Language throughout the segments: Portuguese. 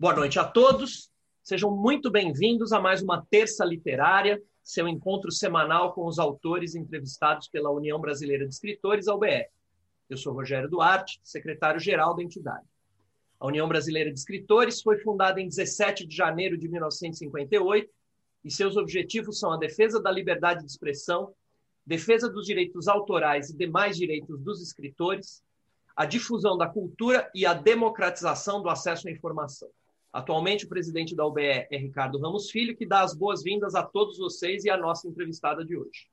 Boa noite a todos. Sejam muito bem-vindos a mais uma Terça Literária, seu encontro semanal com os autores entrevistados pela União Brasileira de Escritores, a UBR. Eu sou Rogério Duarte, secretário-geral da entidade. A União Brasileira de Escritores foi fundada em 17 de janeiro de 1958 e seus objetivos são a defesa da liberdade de expressão, defesa dos direitos autorais e demais direitos dos escritores, a difusão da cultura e a democratização do acesso à informação. Atualmente, o presidente da UBE é Ricardo Ramos Filho, que dá as boas-vindas a todos vocês e à nossa entrevistada de hoje.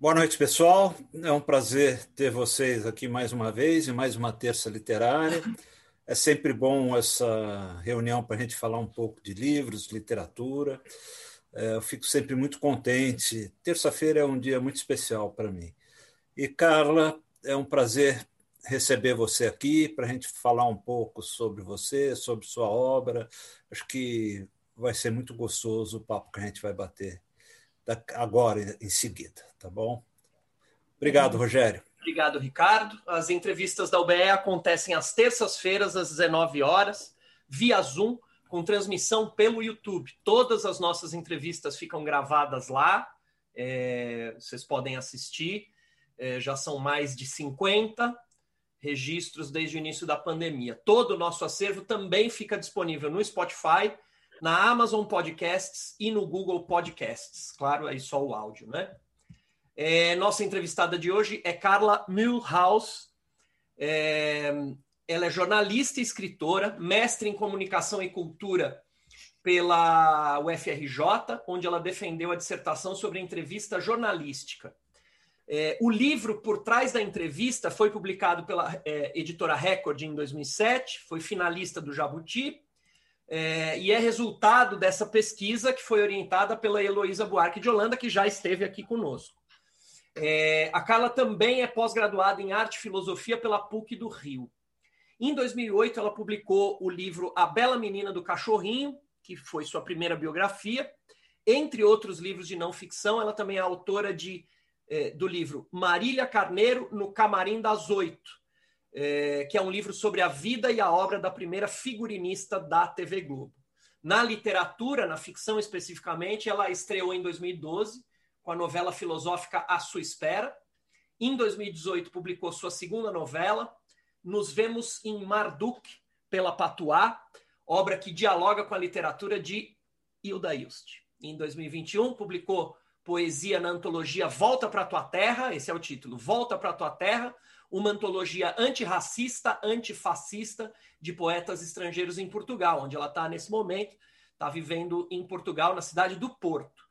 Boa noite, pessoal. É um prazer ter vocês aqui mais uma vez, em mais uma terça literária. É sempre bom essa reunião para a gente falar um pouco de livros, literatura. É, eu fico sempre muito contente. Terça-feira é um dia muito especial para mim. E, Carla, é um prazer receber você aqui para a gente falar um pouco sobre você, sobre sua obra. Acho que vai ser muito gostoso o papo que a gente vai bater agora em seguida, tá bom? Obrigado, Rogério. Obrigado, Ricardo. As entrevistas da UBE acontecem às terças-feiras, às 19 horas, via Zoom, com transmissão pelo YouTube. Todas as nossas entrevistas ficam gravadas lá, é, vocês podem assistir. É, já são mais de 50 registros desde o início da pandemia. Todo o nosso acervo também fica disponível no Spotify, na Amazon Podcasts e no Google Podcasts. Claro, aí só o áudio, né? É, nossa entrevistada de hoje é Carla Milhouse. É, ela é jornalista e escritora, mestre em comunicação e cultura pela UFRJ, onde ela defendeu a dissertação sobre entrevista jornalística. É, o livro Por Trás da Entrevista foi publicado pela é, editora Record em 2007, foi finalista do Jabuti, é, e é resultado dessa pesquisa que foi orientada pela Heloísa Buarque de Holanda, que já esteve aqui conosco. É, a Carla também é pós-graduada em Arte e Filosofia pela PUC do Rio. Em 2008, ela publicou o livro A Bela Menina do Cachorrinho, que foi sua primeira biografia. Entre outros livros de não ficção, ela também é autora de é, do livro Marília Carneiro no Camarim das Oito, é, que é um livro sobre a vida e a obra da primeira figurinista da TV Globo. Na literatura, na ficção especificamente, ela estreou em 2012 com a novela filosófica A Sua Espera. Em 2018, publicou sua segunda novela, Nos Vemos em Marduk, pela Patuá, obra que dialoga com a literatura de Hilda Ilst. Em 2021, publicou poesia na antologia Volta para Tua Terra, esse é o título, Volta para Tua Terra, uma antologia antirracista, antifascista de poetas estrangeiros em Portugal, onde ela está nesse momento, está vivendo em Portugal, na cidade do Porto.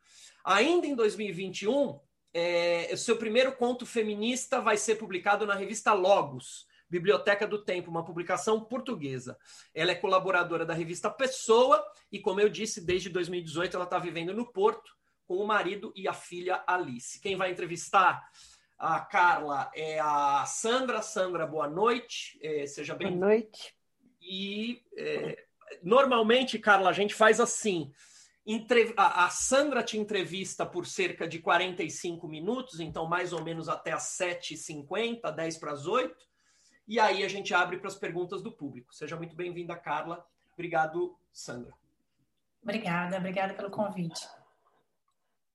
Ainda em 2021, é, o seu primeiro conto feminista vai ser publicado na revista Logos, Biblioteca do Tempo, uma publicação portuguesa. Ela é colaboradora da revista Pessoa e, como eu disse, desde 2018 ela está vivendo no Porto com o marido e a filha Alice. Quem vai entrevistar a Carla é a Sandra. Sandra, boa noite. É, seja bem. Boa noite. E é, normalmente, Carla, a gente faz assim. Entre... A Sandra te entrevista por cerca de 45 minutos, então mais ou menos até as 7h50, 10 para as 8 e aí a gente abre para as perguntas do público. Seja muito bem-vinda, Carla. Obrigado, Sandra. Obrigada, obrigada pelo convite.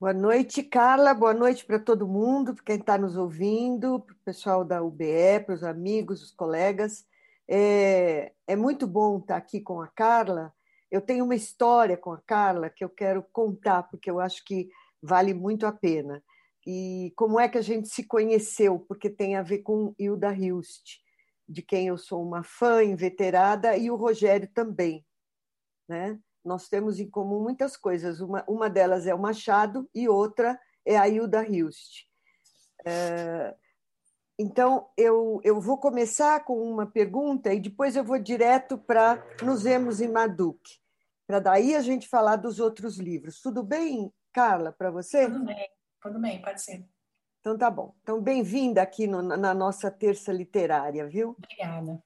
Boa noite, Carla. Boa noite para todo mundo, para quem está nos ouvindo, para o pessoal da UBE, para os amigos, os colegas. É, é muito bom estar aqui com a Carla. Eu tenho uma história com a Carla que eu quero contar, porque eu acho que vale muito a pena. E como é que a gente se conheceu? Porque tem a ver com Hilda Hilst, de quem eu sou uma fã inveterada, e o Rogério também. Né? Nós temos em comum muitas coisas. Uma, uma delas é o Machado e outra é a Hilda Hilst. É, então, eu, eu vou começar com uma pergunta e depois eu vou direto para Nos Vemos em Marduk, para daí a gente falar dos outros livros. Tudo bem, Carla, para você? Tudo bem, tudo bem, pode ser. Então tá bom. Então, bem-vinda aqui no, na nossa terça literária, viu? Obrigada.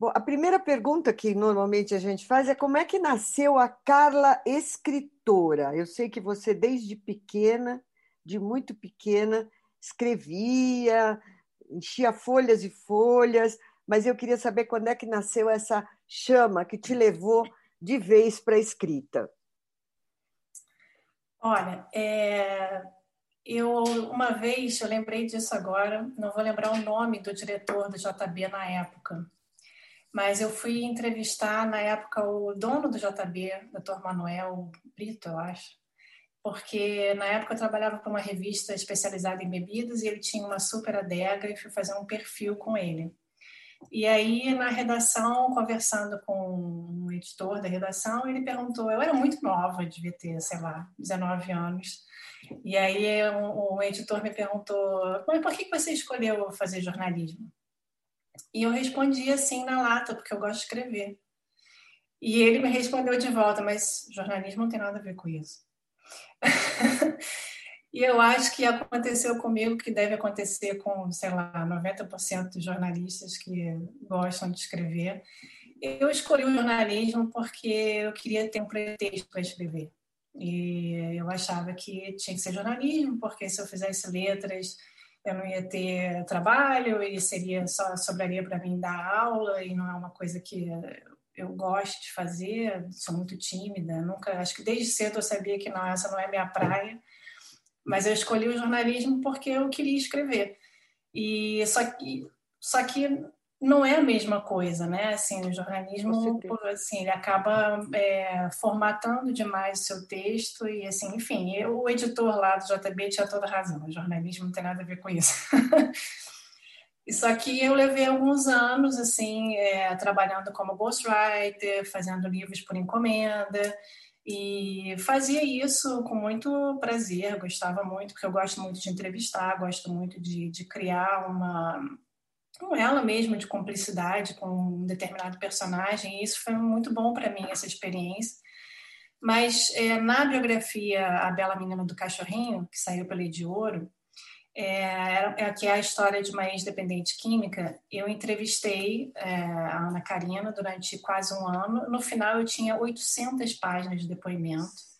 Bom, a primeira pergunta que normalmente a gente faz é como é que nasceu a Carla escritora? Eu sei que você, desde pequena, de muito pequena, escrevia, enchia folhas e folhas, mas eu queria saber quando é que nasceu essa chama que te levou de vez para a escrita. Olha, é, eu uma vez, eu lembrei disso agora, não vou lembrar o nome do diretor do JB na época, mas eu fui entrevistar na época o dono do JB, Dr. Manuel Brito, eu acho, porque na época eu trabalhava para uma revista especializada em bebidas e ele tinha uma super adega e fui fazer um perfil com ele. E aí, na redação, conversando com um editor da redação, ele perguntou: eu era muito nova, devia ter, sei lá, 19 anos. E aí, um, um editor me perguntou: mas por que você escolheu fazer jornalismo? E eu respondi assim na lata, porque eu gosto de escrever. E ele me respondeu de volta: mas jornalismo não tem nada a ver com isso. E eu acho que aconteceu comigo que deve acontecer com, sei lá, 90% dos jornalistas que gostam de escrever. Eu escolhi o jornalismo porque eu queria ter um pretexto para escrever. E eu achava que tinha que ser jornalismo, porque se eu fizesse letras, eu não ia ter trabalho e seria só sobraria para mim dar aula e não é uma coisa que eu gosto de fazer, sou muito tímida, nunca, acho que desde cedo eu sabia que não, essa não é minha praia. Mas eu escolhi o jornalismo porque eu queria escrever. E só que, só que não é a mesma coisa, né? Assim, o jornalismo, assim, ele acaba é, formatando demais o seu texto e, assim, enfim, eu, o editor lá do JB tinha toda razão. O jornalismo não tem nada a ver com isso. Só que eu levei alguns anos, assim, é, trabalhando como ghostwriter, fazendo livros por encomenda, e fazia isso com muito prazer, gostava muito, porque eu gosto muito de entrevistar, gosto muito de, de criar uma, com ela mesma, de cumplicidade com um determinado personagem, e isso foi muito bom para mim, essa experiência. Mas é, na biografia A Bela Menina do Cachorrinho, que saiu pela de Ouro, é, é, que é a história de uma ex-dependente química, eu entrevistei é, a Ana Karina durante quase um ano. No final, eu tinha 800 páginas de depoimento.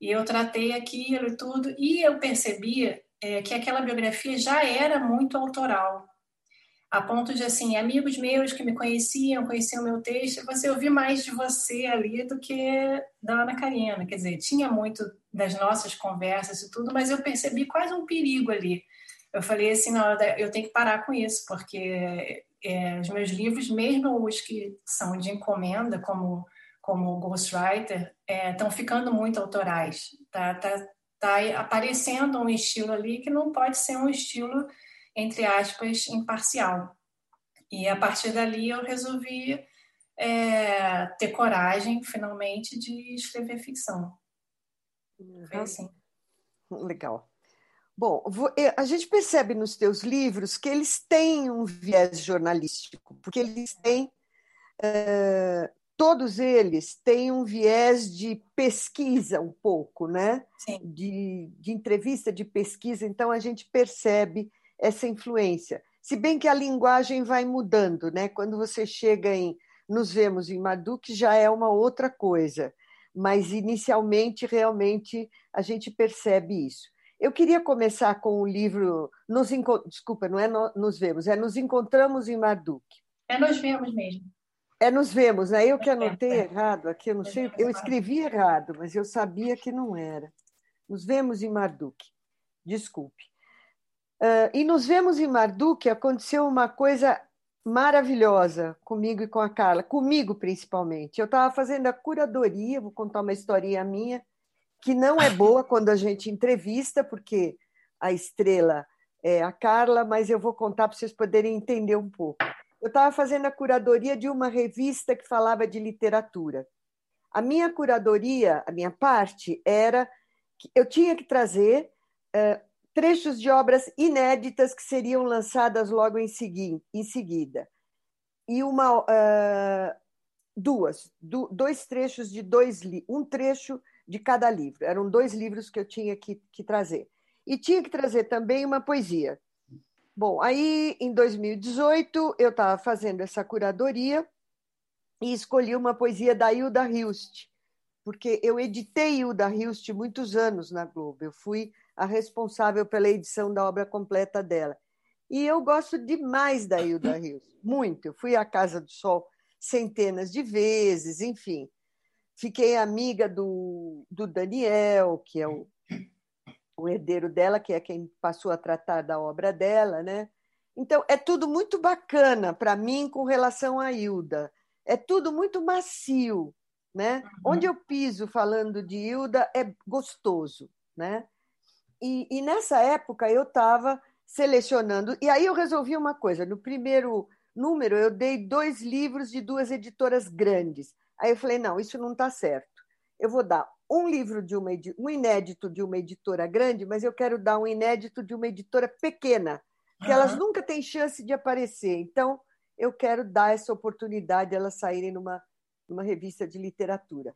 E eu tratei aquilo e tudo, e eu percebi é, que aquela biografia já era muito autoral a ponto de, assim, amigos meus que me conheciam, conheciam o meu texto, você ouvir mais de você ali do que da Ana Karina. Quer dizer, tinha muito das nossas conversas e tudo, mas eu percebi quase um perigo ali. Eu falei assim, não, eu tenho que parar com isso, porque é, os meus livros, mesmo os que são de encomenda, como como ghostwriter, estão é, ficando muito autorais. Tá, tá, tá aparecendo um estilo ali que não pode ser um estilo entre aspas, imparcial. E a partir dali eu resolvi é, ter coragem, finalmente, de escrever ficção. Uhum. Foi assim. Legal. Bom, a gente percebe nos teus livros que eles têm um viés jornalístico, porque eles têm, é, todos eles têm um viés de pesquisa um pouco, né? Sim. De, de entrevista, de pesquisa. Então a gente percebe essa influência. Se bem que a linguagem vai mudando, né? Quando você chega em Nos Vemos em Marduk, já é uma outra coisa, mas inicialmente, realmente, a gente percebe isso. Eu queria começar com o livro nos Desculpa, não é Nos Vemos, é Nos Encontramos em Marduk. É Nos Vemos mesmo. É Nos Vemos, né? Eu que anotei errado aqui, eu não sei, eu escrevi errado, mas eu sabia que não era. Nos Vemos em Marduk. Desculpe. Uh, e nos vemos em Marduk, aconteceu uma coisa maravilhosa comigo e com a Carla, comigo principalmente. Eu estava fazendo a curadoria, vou contar uma historinha minha, que não é boa quando a gente entrevista, porque a estrela é a Carla, mas eu vou contar para vocês poderem entender um pouco. Eu estava fazendo a curadoria de uma revista que falava de literatura. A minha curadoria, a minha parte, era que eu tinha que trazer uh, trechos de obras inéditas que seriam lançadas logo em, segui em seguida. E uma, uh, duas, do, dois trechos de dois um trecho de cada livro. Eram dois livros que eu tinha que, que trazer. E tinha que trazer também uma poesia. Bom, aí em 2018 eu estava fazendo essa curadoria e escolhi uma poesia da Hilda Hilst, porque eu editei Hilda Hilst muitos anos na Globo. Eu fui a responsável pela edição da obra completa dela. E eu gosto demais da Hilda Rios, muito. Eu fui à Casa do Sol centenas de vezes, enfim. Fiquei amiga do, do Daniel, que é o, o herdeiro dela, que é quem passou a tratar da obra dela, né? Então, é tudo muito bacana para mim com relação à Hilda. É tudo muito macio, né? Onde eu piso falando de Hilda é gostoso, né? E, e nessa época eu estava selecionando. E aí eu resolvi uma coisa: no primeiro número, eu dei dois livros de duas editoras grandes. Aí eu falei: não, isso não está certo. Eu vou dar um livro de uma um inédito de uma editora grande, mas eu quero dar um inédito de uma editora pequena, que uhum. elas nunca têm chance de aparecer. Então, eu quero dar essa oportunidade de elas saírem numa, numa revista de literatura.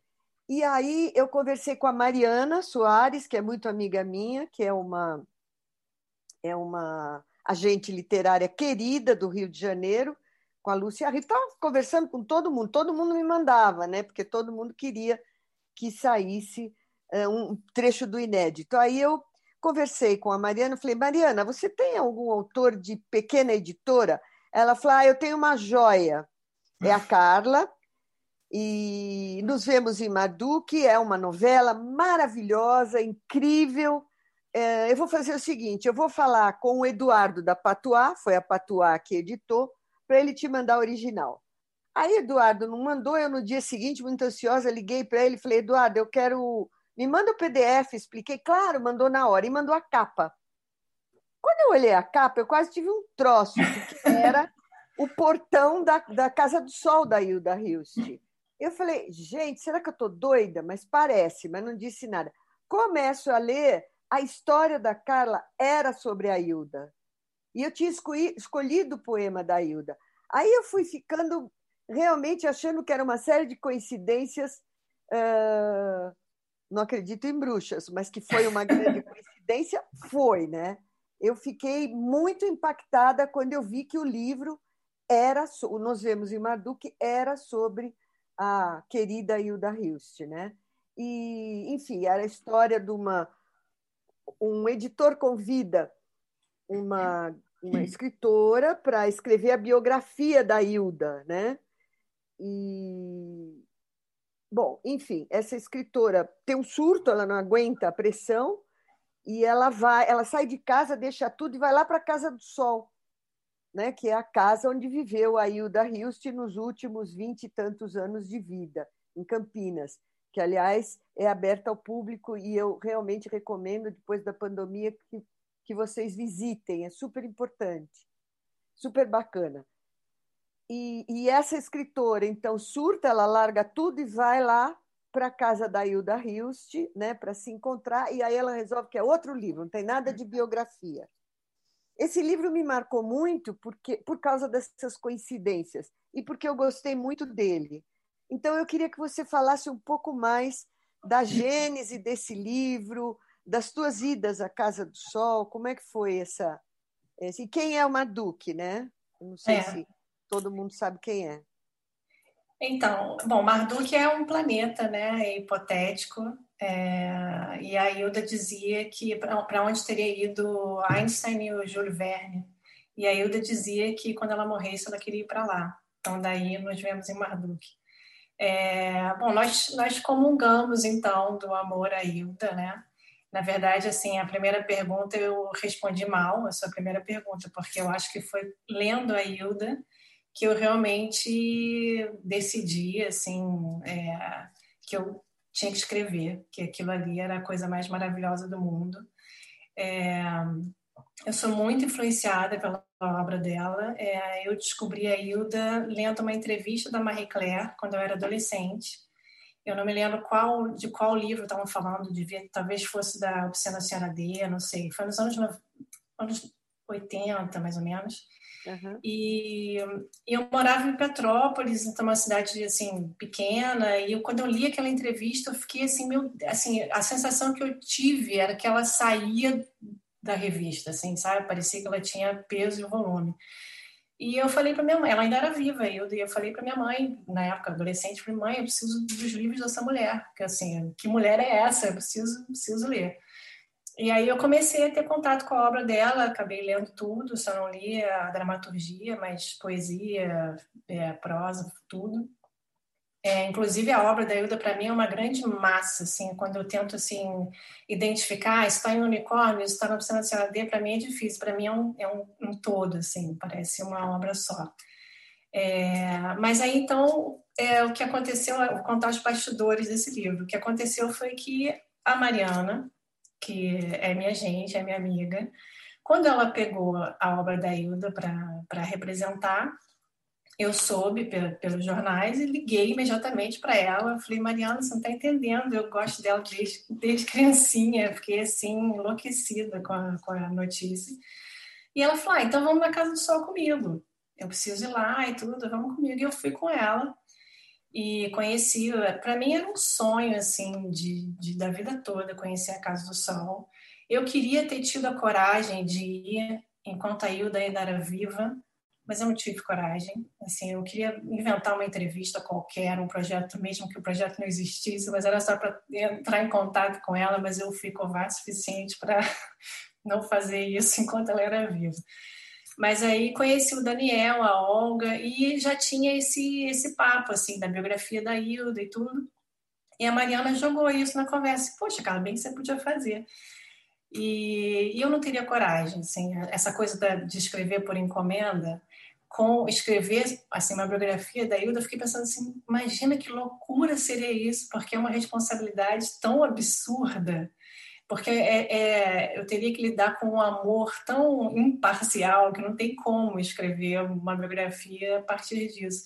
E aí eu conversei com a Mariana Soares, que é muito amiga minha, que é uma é uma agente literária querida do Rio de Janeiro, com a Lúcia Rita. Estava conversando com todo mundo, todo mundo me mandava, né? Porque todo mundo queria que saísse é, um trecho do inédito. Aí eu conversei com a Mariana, falei, Mariana, você tem algum autor de pequena editora? Ela falou, ah, eu tenho uma joia. É a Carla, e nos vemos em Madu, que é uma novela maravilhosa, incrível, é, eu vou fazer o seguinte: eu vou falar com o Eduardo da Patuá, foi a Patuá que editou, para ele te mandar o original. Aí Eduardo não mandou, eu no dia seguinte, muito ansiosa, liguei para ele e falei: Eduardo, eu quero. Me manda o PDF, expliquei, claro, mandou na hora, e mandou a capa. Quando eu olhei a capa, eu quase tive um troço, porque era o portão da, da Casa do Sol da Hilda Hilst. Eu falei, gente, será que eu estou doida? Mas parece, mas não disse nada. Começo a ler, a história da Carla era sobre a Hilda. E eu tinha escolhido o poema da Hilda. Aí eu fui ficando realmente achando que era uma série de coincidências. Uh, não acredito em bruxas, mas que foi uma grande coincidência, foi, né? Eu fiquei muito impactada quando eu vi que o livro era, nós vemos em Marduk, era sobre a querida Hilda Hilst, né? E, enfim, era a história de uma um editor convida uma, uma escritora para escrever a biografia da Hilda, né? E bom, enfim, essa escritora tem um surto, ela não aguenta a pressão e ela vai, ela sai de casa, deixa tudo e vai lá para a Casa do Sol, né? Que é a casa onde viveu a Hilda Hilst nos últimos vinte e tantos anos de vida, em Campinas que, aliás, é aberta ao público e eu realmente recomendo, depois da pandemia, que, que vocês visitem, é super importante, super bacana. E, e essa escritora, então, surta, ela larga tudo e vai lá para a casa da Hilda Hilst, né, para se encontrar, e aí ela resolve que é outro livro, não tem nada de biografia. Esse livro me marcou muito porque por causa dessas coincidências e porque eu gostei muito dele. Então, eu queria que você falasse um pouco mais da gênese desse livro, das tuas idas à Casa do Sol, como é que foi essa. Esse, quem é o Marduk, né? Eu não sei é. se todo mundo sabe quem é. Então, bom, Marduk é um planeta, né? Hipotético. É, e a Hilda dizia que para onde teria ido Einstein e o Júlio Verne. E a Hilda dizia que quando ela morresse, ela queria ir para lá. Então, daí nos vemos em Marduk. É, bom, nós, nós comungamos, então, do amor à Hilda, né? Na verdade, assim, a primeira pergunta eu respondi mal, a sua primeira pergunta, porque eu acho que foi lendo a Hilda que eu realmente decidi, assim, é, que eu tinha que escrever, que aquilo ali era a coisa mais maravilhosa do mundo. É, eu sou muito influenciada pela obra dela. É, eu descobri a Hilda lendo uma entrevista da Marie Claire quando eu era adolescente. Eu não me lembro qual de qual livro estavam falando, devia, talvez fosse da Obscena Senhora D, não sei. Foi nos anos, anos 80, mais ou menos. Uhum. E, eu morava em Petrópolis, então uma cidade assim pequena. E eu, quando eu li aquela entrevista, eu fiquei assim, meu, assim, a sensação que eu tive era que ela saía da revista, assim, sabe? Parecia que ela tinha peso e volume. E eu falei para minha mãe, ela ainda era viva, e eu, eu falei para minha mãe, na época adolescente, falei, mãe, eu preciso dos livros dessa mulher, que assim, que mulher é essa? Eu preciso, preciso ler. E aí eu comecei a ter contato com a obra dela, acabei lendo tudo, só não li a dramaturgia, mas poesia, é, prosa, tudo. É, inclusive a obra da Hilda para mim é uma grande massa, assim, quando eu tento assim identificar, está em unicórnio, está na oficina nacional D, para mim é difícil, para mim é um, é um, um, todo, assim, parece uma obra só. É, mas aí então é, o que aconteceu, vou contar os bastidores desse livro. O que aconteceu foi que a Mariana, que é minha gente, é minha amiga, quando ela pegou a obra da Hilda para representar, eu soube pelos jornais e liguei imediatamente para ela. Falei, Mariana, você não está entendendo, eu gosto dela desde, desde criancinha, fiquei assim, enlouquecida com a, com a notícia. E ela falou, ah, então vamos na Casa do Sol comigo. Eu preciso ir lá e tudo, vamos comigo. E eu fui com ela e conheci, para mim era um sonho assim de, de, da vida toda conhecer a Casa do Sol. Eu queria ter tido a coragem de ir enquanto a Hilda ainda era viva, mas eu não tive coragem. Assim, eu queria inventar uma entrevista qualquer, um projeto, mesmo que o projeto não existisse, mas era só para entrar em contato com ela, mas eu fui covarde o suficiente para não fazer isso enquanto ela era viva. Mas aí conheci o Daniel, a Olga, e já tinha esse, esse papo, assim, da biografia da Hilda e tudo. E a Mariana jogou isso na conversa. Poxa, cara, bem que você podia fazer. E, e eu não teria coragem, assim, essa coisa da, de escrever por encomenda, com escrever assim uma biografia da Hilda, eu fiquei pensando assim, imagina que loucura seria isso, porque é uma responsabilidade tão absurda porque é, é, eu teria que lidar com um amor tão imparcial que não tem como escrever uma biografia a partir disso.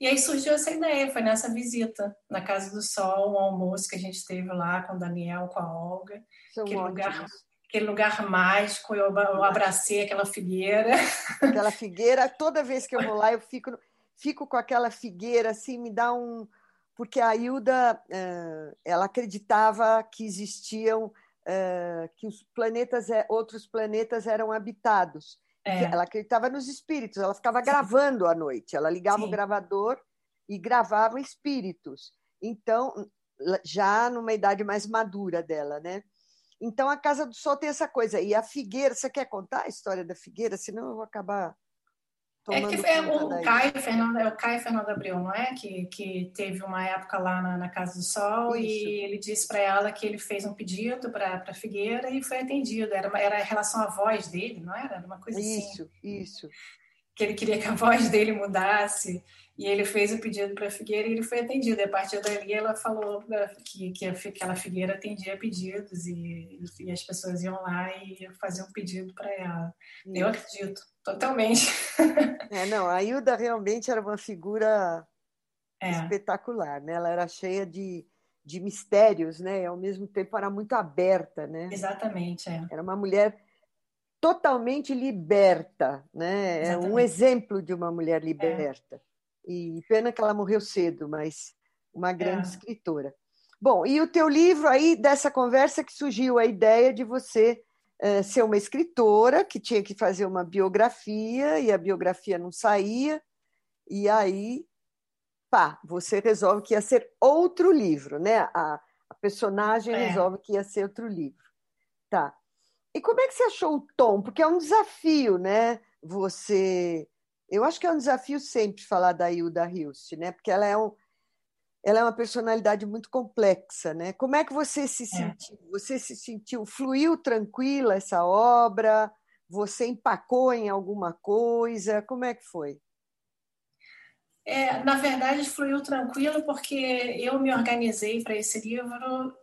E aí surgiu essa ideia, foi nessa visita na Casa do Sol, um almoço que a gente teve lá com o Daniel, com a Olga, São aquele lugar, aquele lugar mágico, eu, eu abracei aquela figueira. Aquela figueira, toda vez que eu vou lá eu fico, fico com aquela figueira, assim, me dá um... Porque a Hilda, eh, ela acreditava que existiam uh, que os planetas, é, outros planetas eram habitados. É. Ela acreditava nos espíritos, ela ficava gravando à noite, ela ligava Sim. o gravador e gravava espíritos. Então, já numa idade mais madura dela, né? Então, a Casa do Sol tem essa coisa. E a Figueira, você quer contar a história da Figueira? Senão eu vou acabar é que é o Caio, Fernando, é o Caio Fernando Abreu, não é? Que, que teve uma época lá na, na Casa do Sol Isso. e ele disse para ela que ele fez um pedido para a Figueira e foi atendido. Era, uma, era em relação à voz dele, não era? Era uma coisa isso, assim. Isso, isso. Que ele queria que a voz dele mudasse. E ele fez o pedido para a Figueira e ele foi atendido. E a partir dali ela falou que, que aquela Figueira atendia pedidos e, e as pessoas iam lá e faziam um pedido para ela. Isso. Eu acredito, totalmente. É, não, a Hilda realmente era uma figura é. espetacular, né? Ela era cheia de, de mistérios, né? E ao mesmo tempo era muito aberta, né? Exatamente, é. Era uma mulher totalmente liberta, né? É um exemplo de uma mulher liberta. É. E pena que ela morreu cedo, mas uma grande é. escritora. Bom, e o teu livro aí, dessa conversa que surgiu a ideia de você uh, ser uma escritora, que tinha que fazer uma biografia, e a biografia não saía, e aí, pá, você resolve que ia ser outro livro, né? A, a personagem é. resolve que ia ser outro livro. Tá. E como é que você achou o tom? Porque é um desafio, né? Você eu acho que é um desafio sempre falar da Hilda Hilst, né? Porque ela é, um, ela é uma personalidade muito complexa, né? Como é que você se é. sentiu? É. Você se sentiu fluiu tranquila essa obra? Você empacou em alguma coisa? Como é que foi? É, na verdade, fluiu tranquilo porque eu me organizei para esse livro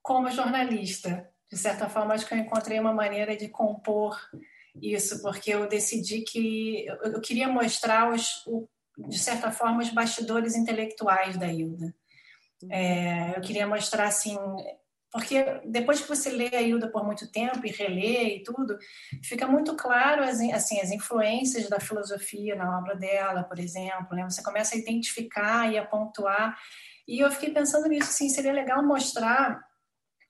como jornalista. De certa forma, acho que eu encontrei uma maneira de compor isso, porque eu decidi que eu queria mostrar, os, de certa forma, os bastidores intelectuais da Hilda. Uhum. É, eu queria mostrar, assim, porque depois que você lê a Hilda por muito tempo e relê e tudo, fica muito claro as, assim, as influências da filosofia na obra dela, por exemplo. Né? Você começa a identificar e a pontuar. E eu fiquei pensando nisso, assim, seria legal mostrar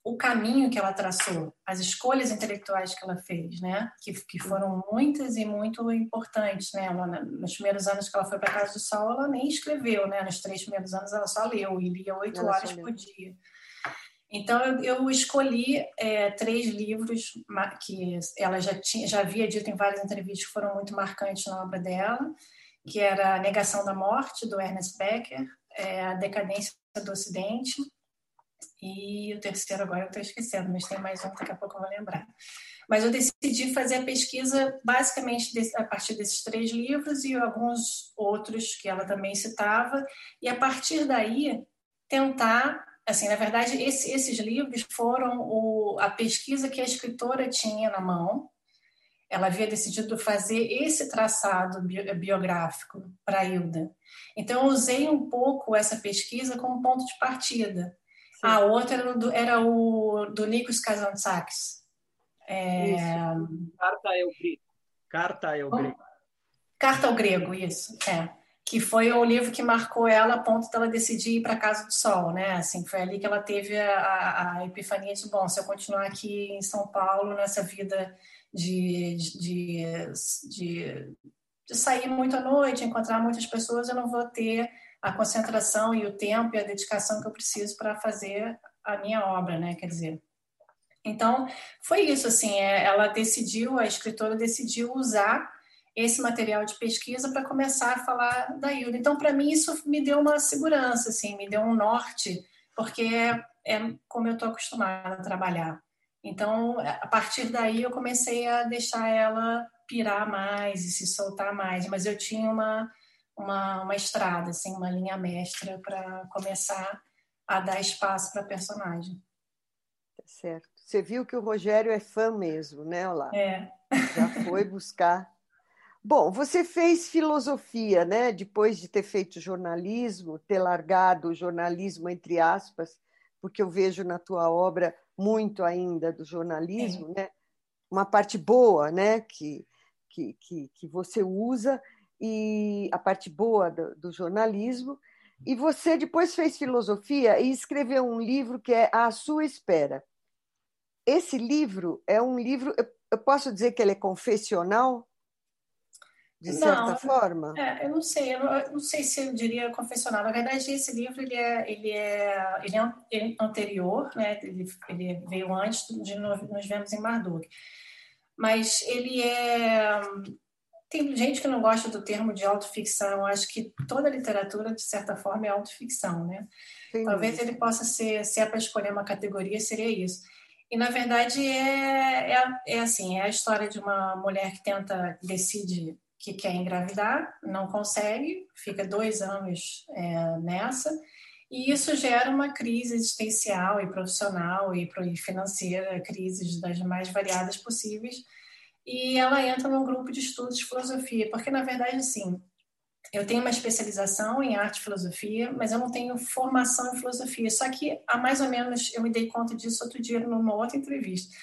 o caminho que ela traçou, as escolhas intelectuais que ela fez, né? Que, que foram muitas e muito importantes, né? Ela, nos primeiros anos que ela foi para Casa do Sol, ela nem escreveu, né? Nos três primeiros anos ela só leu e lia oito horas por dia. Então, eu, eu escolhi é, três livros que ela já, tinha, já havia dito em várias entrevistas que foram muito marcantes na obra dela, que era A Negação da Morte, do Ernest Becker, é, A Decadência do Ocidente, e o terceiro agora eu estou esquecendo, mas tem mais um, daqui a pouco eu vou lembrar. Mas eu decidi fazer a pesquisa basicamente a partir desses três livros e alguns outros que ela também citava, e a partir daí tentar assim, na verdade, esse, esses livros foram o, a pesquisa que a escritora tinha na mão. Ela havia decidido fazer esse traçado biográfico para Hilda. Então, eu usei um pouco essa pesquisa como ponto de partida. Sim. A outra era, do, era o do Nikos Kazantzakis. É... Carta ao grego. Carta ao grego. Carta ao grego, isso. É que foi o livro que marcou ela a ponto dela decidir ir para a Casa do Sol, né? Assim, foi ali que ela teve a, a, epifania de, bom, se eu continuar aqui em São Paulo nessa vida de, de, de, de sair muito à noite, encontrar muitas pessoas, eu não vou ter a concentração e o tempo e a dedicação que eu preciso para fazer a minha obra, né? Quer dizer, então foi isso, assim, é, ela decidiu, a escritora decidiu usar esse material de pesquisa para começar a falar da Hilda. Então, para mim, isso me deu uma segurança, assim, me deu um norte, porque é, é como eu estou acostumada a trabalhar. Então, a partir daí, eu comecei a deixar ela pirar mais e se soltar mais, mas eu tinha uma, uma, uma estrada, assim, uma linha mestra para começar a dar espaço para a personagem. Tá certo. Você viu que o Rogério é fã mesmo, né, Olá? É. Já foi buscar Bom, você fez filosofia, né? Depois de ter feito jornalismo, ter largado o jornalismo entre aspas, porque eu vejo na tua obra muito ainda do jornalismo, né? Uma parte boa, né? Que, que, que, que você usa e a parte boa do, do jornalismo. E você depois fez filosofia e escreveu um livro que é A Sua Espera. Esse livro é um livro, eu posso dizer que ele é confessional? de certa não, forma? É, eu não sei, eu não, eu não, sei se eu diria confessional. Na verdade, esse livro ele é, ele é, ele é, é anterior, né? ele, ele veio antes de Nos Vemos em Marduk. Mas ele é. Tem gente que não gosta do termo de autoficção. Acho que toda literatura, de certa forma, é autoficção, né? Sim. Talvez ele possa ser, se é para escolher uma categoria, seria isso. E, na verdade, é, é, é assim, é a história de uma mulher que tenta, decide que quer engravidar, não consegue, fica dois anos é, nessa, e isso gera uma crise existencial e profissional e financeira, crises das mais variadas possíveis, e ela entra num grupo de estudos de filosofia, porque na verdade, assim, eu tenho uma especialização em arte e filosofia, mas eu não tenho formação em filosofia. Só que há mais ou menos, eu me dei conta disso outro dia numa outra entrevista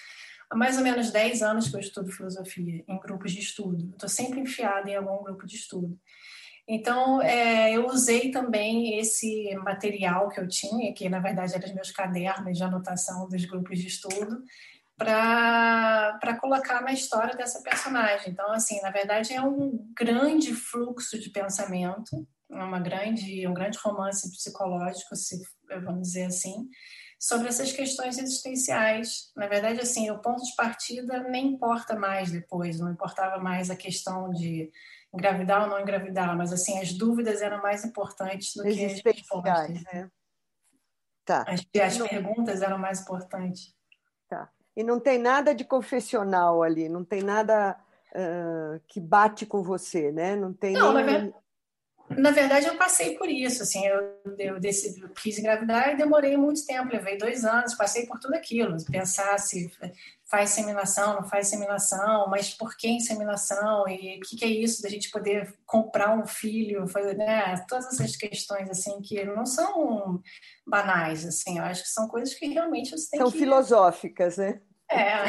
há mais ou menos 10 anos que eu estudo filosofia em grupos de estudo. Estou sempre enfiada em algum grupo de estudo. Então, é, eu usei também esse material que eu tinha, que na verdade eram os meus cadernos de anotação dos grupos de estudo, para colocar na história dessa personagem. Então, assim, na verdade é um grande fluxo de pensamento, uma grande, um grande romance psicológico, se vamos dizer assim, sobre essas questões existenciais. Na verdade, assim, o ponto de partida nem importa mais depois, não importava mais a questão de engravidar ou não engravidar, mas assim, as dúvidas eram mais importantes do que as respostas. Né? Tá. As, as perguntas eram mais importantes. E não tem nada de confessional ali, não tem nada uh, que bate com você, né? Não tem não, nenhum... na, ver... Na verdade, eu passei por isso. Assim, eu, eu decidi, quis engravidar e demorei muito tempo. Levei dois anos, passei por tudo aquilo. Pensar se faz inseminação, não faz inseminação, mas por que inseminação? E o que, que, é isso da gente poder comprar um filho? Fazer, né? Todas essas questões assim que não são banais. Assim, eu acho que são coisas que realmente você tem são que... filosóficas, né? É.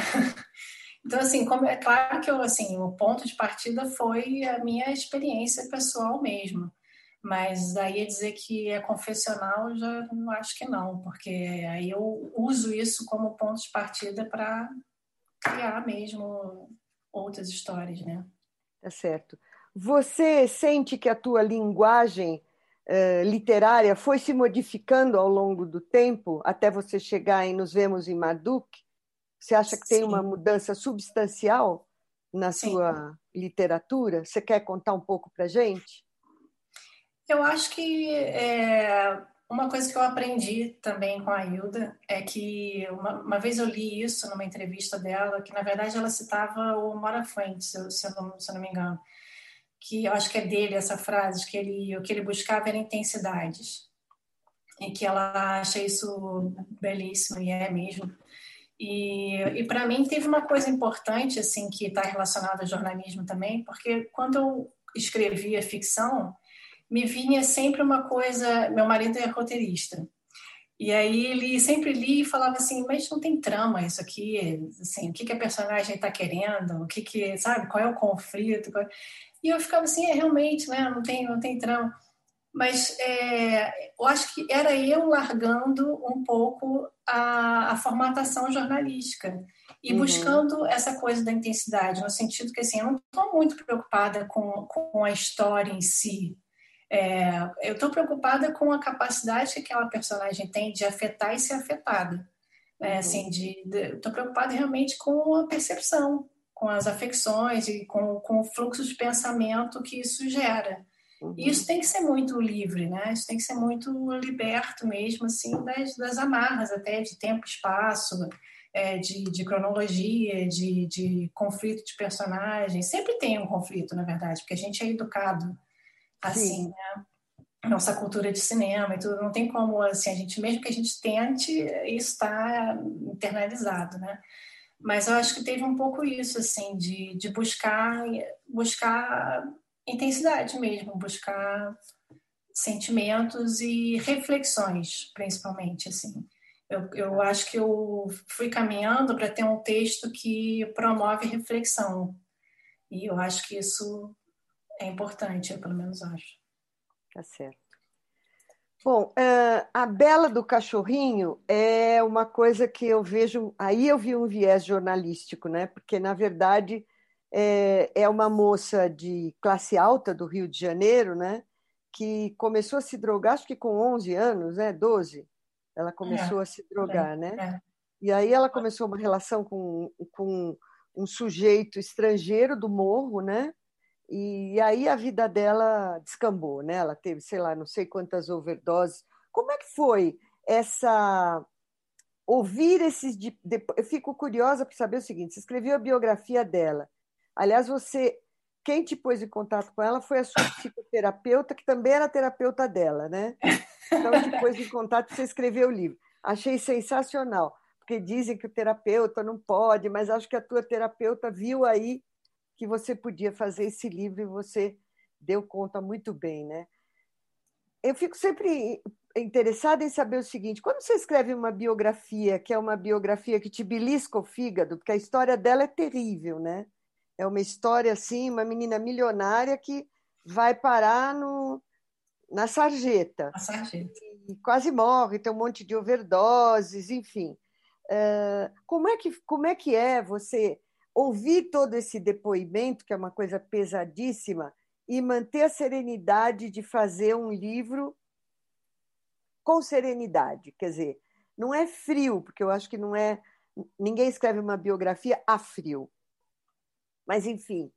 Então, assim, como, é claro que eu, assim, o ponto de partida foi a minha experiência pessoal mesmo. Mas daí dizer que é confessional, eu já não acho que não, porque aí eu uso isso como ponto de partida para criar mesmo outras histórias, né? Tá certo. Você sente que a tua linguagem uh, literária foi se modificando ao longo do tempo, até você chegar em Nos Vemos em Marduk? Você acha que tem uma mudança substancial na Sim. sua literatura? Você quer contar um pouco para gente? Eu acho que é, uma coisa que eu aprendi também com a Hilda é que uma, uma, vez eu li isso numa entrevista dela, que na verdade ela citava o Mora Fuentes, se se eu não me engano, que eu acho que é dele essa frase, que ele, o que ele buscava era intensidades, e que ela acha isso belíssimo, e é mesmo. E, e para mim teve uma coisa importante, assim, que está relacionada ao jornalismo também, porque quando eu escrevia ficção, me vinha sempre uma coisa. Meu marido é roteirista. E aí ele sempre lia e falava assim, mas não tem trama isso aqui, assim, o que, que a personagem está querendo, o que que, sabe, qual é o conflito. Qual... E eu ficava assim, é, realmente, né, não tem, não tem trama. Mas é, eu acho que era eu largando um pouco a, a formatação jornalística e uhum. buscando essa coisa da intensidade, no sentido que, assim, eu não estou muito preocupada com, com a história em si, é, eu estou preocupada com a capacidade que aquela personagem tem de afetar e ser afetada. Né? Uhum. Assim, de, estou preocupada realmente com a percepção, com as afecções e com, com o fluxo de pensamento que isso gera. Uhum. E isso tem que ser muito livre, né? Isso tem que ser muito liberto mesmo, assim, das, das amarras até de tempo, espaço, é, de, de, cronologia, de, de conflito de personagens. Sempre tem um conflito, na verdade, porque a gente é educado assim, né? Nossa cultura de cinema e tudo, não tem como, assim, a gente, mesmo que a gente tente, isso está internalizado, né? Mas eu acho que teve um pouco isso, assim, de, de buscar, buscar intensidade mesmo, buscar sentimentos e reflexões, principalmente, assim. Eu, eu acho que eu fui caminhando para ter um texto que promove reflexão. E eu acho que isso é importante, eu pelo menos acho. Tá certo. Bom, uh, a Bela do Cachorrinho é uma coisa que eu vejo. Aí eu vi um viés jornalístico, né? Porque, na verdade, é, é uma moça de classe alta do Rio de Janeiro, né? Que começou a se drogar, acho que com 11 anos, né? 12. Ela começou é, a se drogar, é, né? É. E aí ela começou uma relação com, com um sujeito estrangeiro do morro, né? E aí a vida dela descambou, né? Ela teve, sei lá, não sei quantas overdoses. Como é que foi essa ouvir esses eu fico curiosa para saber o seguinte, você escreveu a biografia dela. Aliás, você quem te pôs em contato com ela foi a sua psicoterapeuta, que também era terapeuta dela, né? Então te pôs em contato você escreveu o livro. Achei sensacional, porque dizem que o terapeuta não pode, mas acho que a tua terapeuta viu aí que você podia fazer esse livro e você deu conta muito bem, né? Eu fico sempre interessada em saber o seguinte: quando você escreve uma biografia, que é uma biografia que te belisca o fígado, porque a história dela é terrível, né? É uma história assim, uma menina milionária que vai parar no, na sarjeta. A sarjeta. E quase morre, tem um monte de overdoses, enfim. Uh, como, é que, como é que é você ouvir todo esse depoimento, que é uma coisa pesadíssima, e manter a serenidade de fazer um livro com serenidade. Quer dizer, não é frio, porque eu acho que não é. Ninguém escreve uma biografia a frio. Mas, enfim,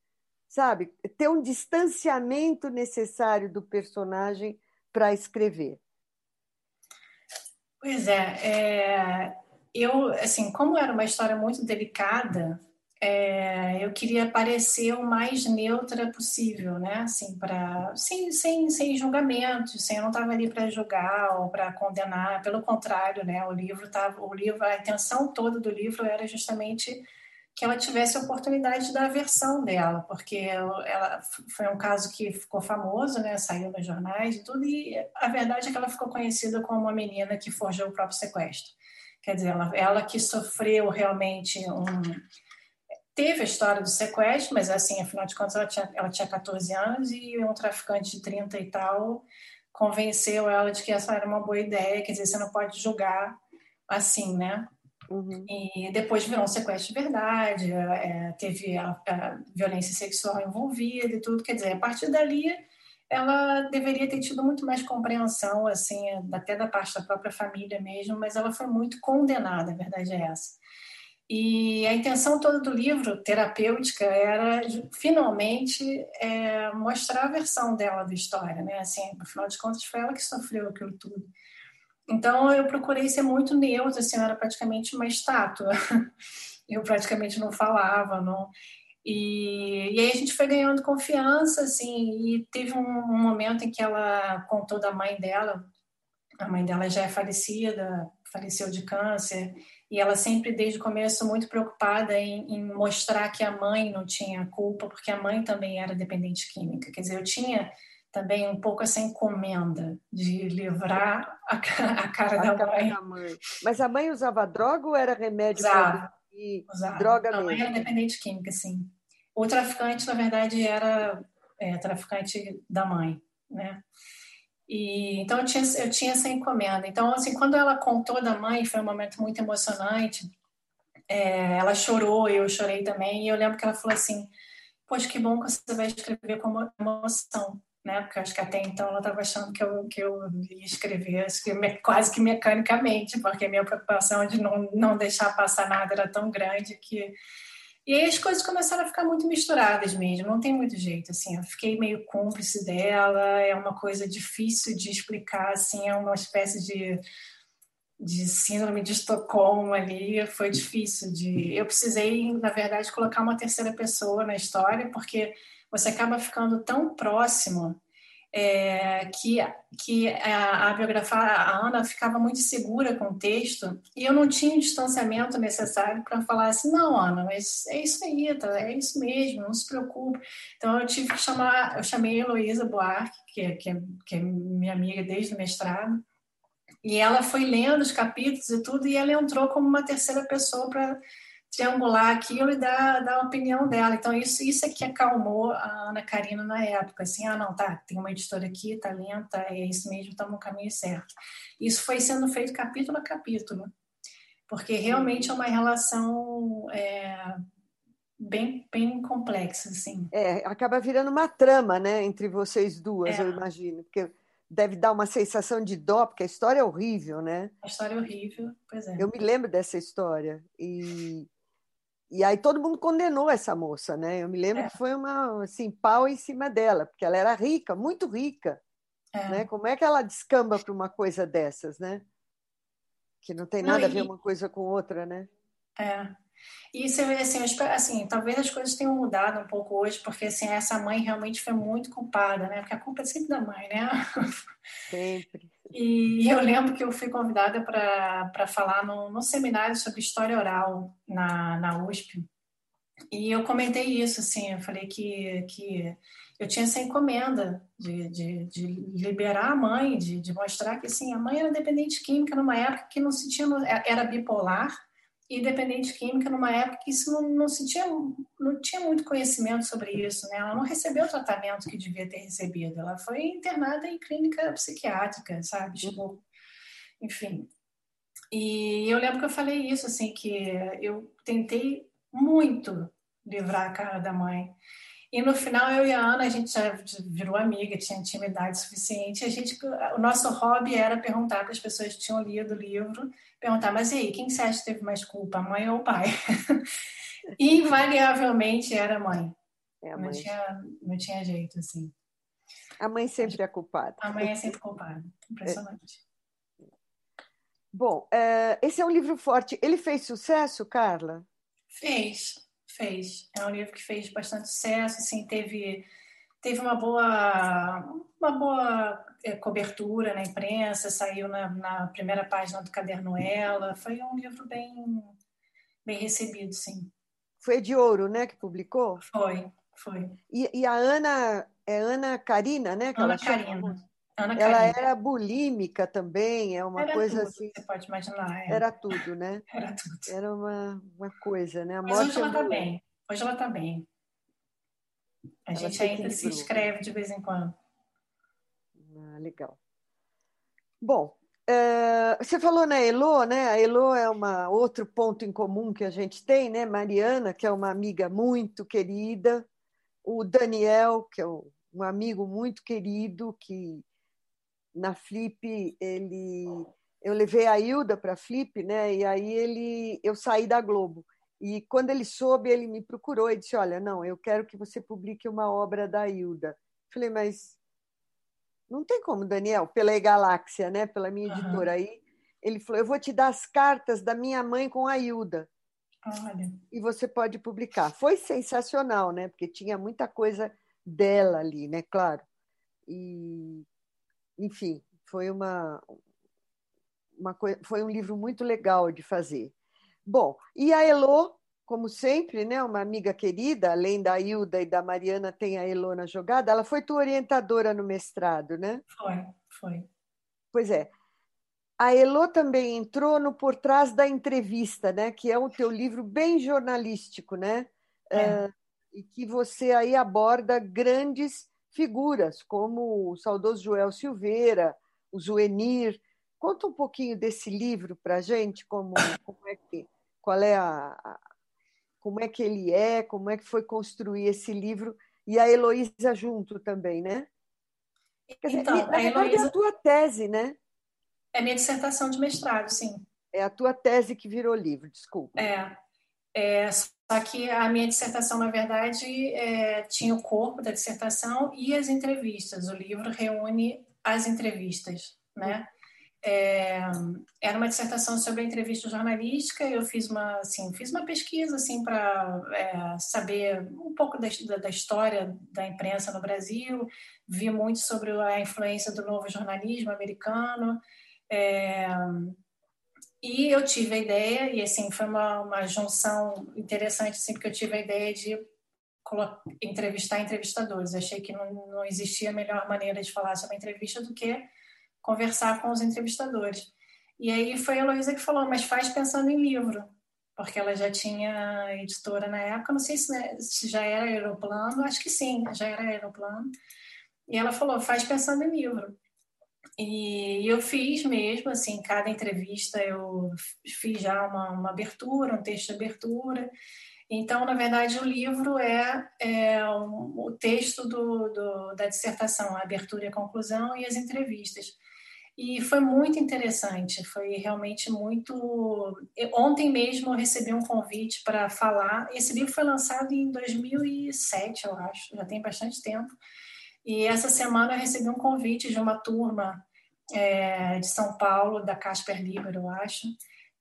sabe? Ter um distanciamento necessário do personagem para escrever. Pois é, é, eu, assim, como era uma história muito delicada, é, eu queria parecer o mais neutra possível, né? Assim, para sem, sem, sem julgamento, sem eu não estava ali para julgar ou para condenar. Pelo contrário, né? O livro tava, o livro, a intenção toda do livro era justamente que ela tivesse a oportunidade da versão dela, porque ela foi um caso que ficou famoso, né? Saiu nos jornais e tudo. E a verdade é que ela ficou conhecida como uma menina que forjou o próprio sequestro. Quer dizer, ela, ela que sofreu realmente um teve a história do sequestro, mas assim, afinal de contas, ela tinha, ela tinha 14 anos e um traficante de 30 e tal convenceu ela de que essa era uma boa ideia, quer dizer, você não pode julgar assim, né? Uhum. E depois virou um sequestro de verdade, é, teve a, a, violência sexual envolvida e tudo, quer dizer, a partir dali ela deveria ter tido muito mais compreensão, assim, até da parte da própria família mesmo, mas ela foi muito condenada, a verdade é essa. E a intenção toda do livro, terapêutica, era finalmente é, mostrar a versão dela da história, né? Assim, afinal de contas, foi ela que sofreu aquilo tudo. Então, eu procurei ser muito neutra, assim, eu era praticamente uma estátua. Eu praticamente não falava, não. E, e aí a gente foi ganhando confiança, assim, e teve um, um momento em que ela contou da mãe dela. A mãe dela já é falecida, faleceu de câncer, e ela sempre, desde o começo, muito preocupada em, em, mostrar que a mãe não tinha culpa, porque a mãe também era dependente química. Quer dizer, eu tinha também um pouco essa encomenda de livrar a, a cara, a da, cara mãe. da, mãe. Mas a mãe usava droga ou era remédio usava, usava. droga a mãe era dependente química, sim. O traficante, na verdade, era é, traficante da mãe, né? E, então eu tinha, eu tinha essa encomenda. Então, assim, quando ela contou da mãe, foi um momento muito emocionante. É, ela chorou, eu chorei também. E eu lembro que ela falou assim: Poxa, que bom que você vai escrever com emoção, né? Porque acho que até então ela estava achando que eu, que eu ia escrever quase que mecanicamente, porque a minha preocupação de não, não deixar passar nada era tão grande que e aí as coisas começaram a ficar muito misturadas mesmo, não tem muito jeito, assim, eu fiquei meio cúmplice dela, é uma coisa difícil de explicar, assim, é uma espécie de, de síndrome de Estocolmo ali, foi difícil de... Eu precisei, na verdade, colocar uma terceira pessoa na história, porque você acaba ficando tão próximo é, que, que a, a a Ana ficava muito segura com o texto e eu não tinha o distanciamento necessário para falar assim, não, Ana, mas é isso aí, tá, é isso mesmo, não se preocupe. Então eu tive que chamar, eu chamei a Heloísa Buarque, que, que, é, que é minha amiga desde o mestrado, e ela foi lendo os capítulos e tudo, e ela entrou como uma terceira pessoa para triangular aquilo e dar, dar a opinião dela. Então, isso, isso é que acalmou a Ana Karina na época. Assim, ah, não, tá, tem uma editora aqui, tá lenta, é isso mesmo, estamos no caminho certo. Isso foi sendo feito capítulo a capítulo, porque realmente é uma relação é, bem, bem complexa, assim. É, acaba virando uma trama, né, entre vocês duas, é. eu imagino, porque deve dar uma sensação de dó, porque a história é horrível, né? A história é horrível, pois é. Eu me lembro dessa história e e aí todo mundo condenou essa moça, né? Eu me lembro é. que foi uma assim pau em cima dela, porque ela era rica, muito rica, é. né? Como é que ela descamba para uma coisa dessas, né? Que não tem nada não, a ver uma coisa com outra, né? É. E você vê assim, assim, talvez as coisas tenham mudado um pouco hoje, porque assim, essa mãe realmente foi muito culpada, né? Porque a culpa é sempre da mãe, né? Sempre. E eu lembro que eu fui convidada para falar num, num seminário sobre história oral na, na USP. E eu comentei isso, assim, eu falei que, que eu tinha essa encomenda de, de, de liberar a mãe, de, de mostrar que, assim, a mãe era dependente química numa época que não se tinha, era bipolar, e dependente química numa época que isso não, não se tinha não tinha muito conhecimento sobre isso né? Ela não recebeu o tratamento que devia ter recebido. Ela foi internada em clínica psiquiátrica sabe? Tipo enfim. E eu lembro que eu falei isso assim que eu tentei muito livrar a cara da mãe e no final, eu e a Ana, a gente já virou amiga, tinha intimidade suficiente. A gente, o nosso hobby era perguntar para as pessoas que tinham lido o livro, perguntar, mas e aí, quem você acha que teve mais culpa, a mãe ou o pai? Invariavelmente era a mãe. É a mãe. Não, tinha, não tinha jeito, assim. A mãe sempre é culpada. A mãe é sempre culpada. Impressionante. É. Bom, é, esse é um livro forte. Ele fez sucesso, Carla? Fez fez. É um livro que fez bastante sucesso, assim, teve teve uma boa uma boa é, cobertura na imprensa, saiu na, na, primeira página do Caderno Ela. Foi um livro bem bem recebido, sim. Foi de Ouro, né, que publicou? Foi, foi. E, e a Ana é Ana Karina, né? Ana Karina. Ana ela era bulímica também, é uma era coisa tudo, assim. Você pode imaginar. É. Era tudo, né? Era tudo. Era uma, uma coisa, né? A Mas hoje ela está bem. Hoje ela está bem. A ela gente ainda se inscreve de vez em quando. Ah, legal. Bom, é, você falou na Elo, né? A Elo é uma outro ponto em comum que a gente tem, né? Mariana, que é uma amiga muito querida, o Daniel, que é um amigo muito querido que na Flip ele eu levei a Hilda para a Flip, né? E aí ele eu saí da Globo. E quando ele soube, ele me procurou e disse: "Olha, não, eu quero que você publique uma obra da Hilda". Falei: "Mas não tem como, Daniel, pela Galáxia, né? Pela minha editora uhum. aí". Ele falou: "Eu vou te dar as cartas da minha mãe com a Hilda". Olha. E você pode publicar. Foi sensacional, né? Porque tinha muita coisa dela ali, né? Claro. E, enfim, foi uma, uma foi um livro muito legal de fazer. Bom, e a Elo, como sempre, né, uma amiga querida, além da Hilda e da Mariana, tem a Elo na jogada, ela foi tua orientadora no mestrado, né? Foi, foi. Pois é. A Elo também entrou no Por Trás da Entrevista, né? Que é o teu livro bem jornalístico, né? É. Uh, e que você aí aborda grandes figuras, como o saudoso Joel Silveira, o Zuenir. Conta um pouquinho desse livro para a gente, como, como é que, qual é a, a, como é que ele é, como é que foi construir esse livro, e a Heloísa junto também, né? Dizer, então, na verdade Heloísa... é a tua tese, né? É minha dissertação de mestrado, sim. É a tua tese que virou livro, desculpa. É, é só que a minha dissertação, na verdade, é, tinha o corpo da dissertação e as entrevistas. O livro reúne as entrevistas, né? É, era uma dissertação sobre a entrevista jornalística. Eu fiz uma, assim, fiz uma pesquisa assim para é, saber um pouco da, da, história da imprensa no Brasil. Vi muito sobre a influência do novo jornalismo americano. É, e eu tive a ideia, e assim, foi uma, uma junção interessante, assim, porque eu tive a ideia de entrevistar entrevistadores. Achei que não, não existia melhor maneira de falar sobre a entrevista do que conversar com os entrevistadores. E aí foi a Heloísa que falou, mas faz pensando em livro, porque ela já tinha editora na época, não sei se, né, se já era Aeroplano, acho que sim, já era Aeroplano. E ela falou, faz pensando em livro. E eu fiz mesmo, assim, cada entrevista eu fiz já uma, uma abertura, um texto de abertura. Então, na verdade, o livro é, é um, o texto do, do, da dissertação, a abertura e a conclusão e as entrevistas. E foi muito interessante, foi realmente muito. Ontem mesmo eu recebi um convite para falar. Esse livro foi lançado em 2007, eu acho, já tem bastante tempo. E essa semana eu recebi um convite de uma turma é, de São Paulo, da Casper Libero, eu acho,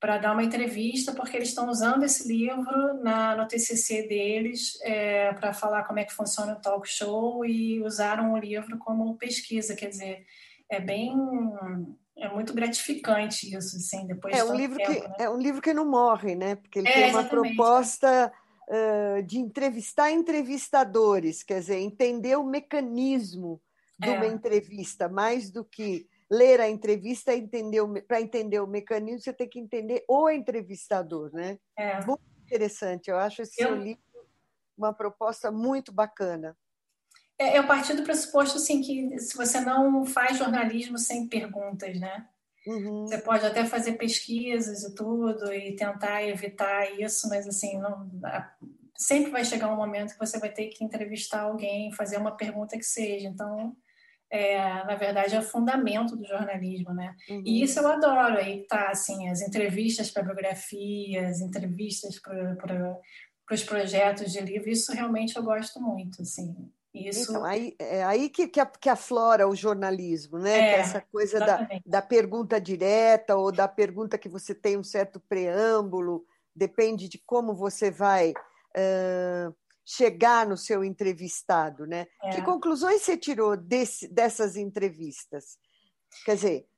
para dar uma entrevista, porque eles estão usando esse livro na, no TCC deles é, para falar como é que funciona o talk show e usaram o livro como pesquisa, quer dizer, é bem é muito gratificante isso, assim, depois é um livro tempo, que né? é um livro que não morre, né? Porque ele é, tem uma exatamente. proposta uh, de entrevistar entrevistadores, quer dizer, entender o mecanismo de uma é. entrevista mais do que ler a entrevista entender para entender o mecanismo, você tem que entender o entrevistador, né? É. Muito interessante. Eu acho esse eu... livro uma proposta muito bacana. É, eu parti do pressuposto assim, que se você não faz jornalismo sem perguntas, né? Uhum. Você pode até fazer pesquisas e tudo e tentar evitar isso, mas assim, não, sempre vai chegar um momento que você vai ter que entrevistar alguém, fazer uma pergunta que seja. Então, é, na verdade, é o fundamento do jornalismo, né? Uhum. E isso eu adoro. Aí tá, assim, as entrevistas para biografia, as entrevistas para os projetos de livro, isso realmente eu gosto muito, assim. Isso... Então, aí, é aí que, que, que aflora o jornalismo, né? É, essa coisa da, da pergunta direta ou da pergunta que você tem um certo preâmbulo, depende de como você vai... Uh chegar no seu entrevistado, né? É. Que conclusões você tirou desse, dessas entrevistas? Quer dizer,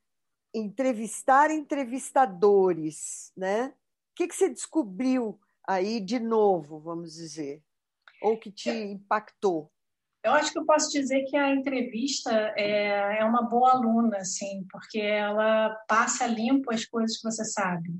entrevistar entrevistadores, né? O que, que você descobriu aí de novo, vamos dizer, ou que te é. impactou? Eu acho que eu posso dizer que a entrevista é, é uma boa aluna, assim, porque ela passa limpo as coisas que você sabe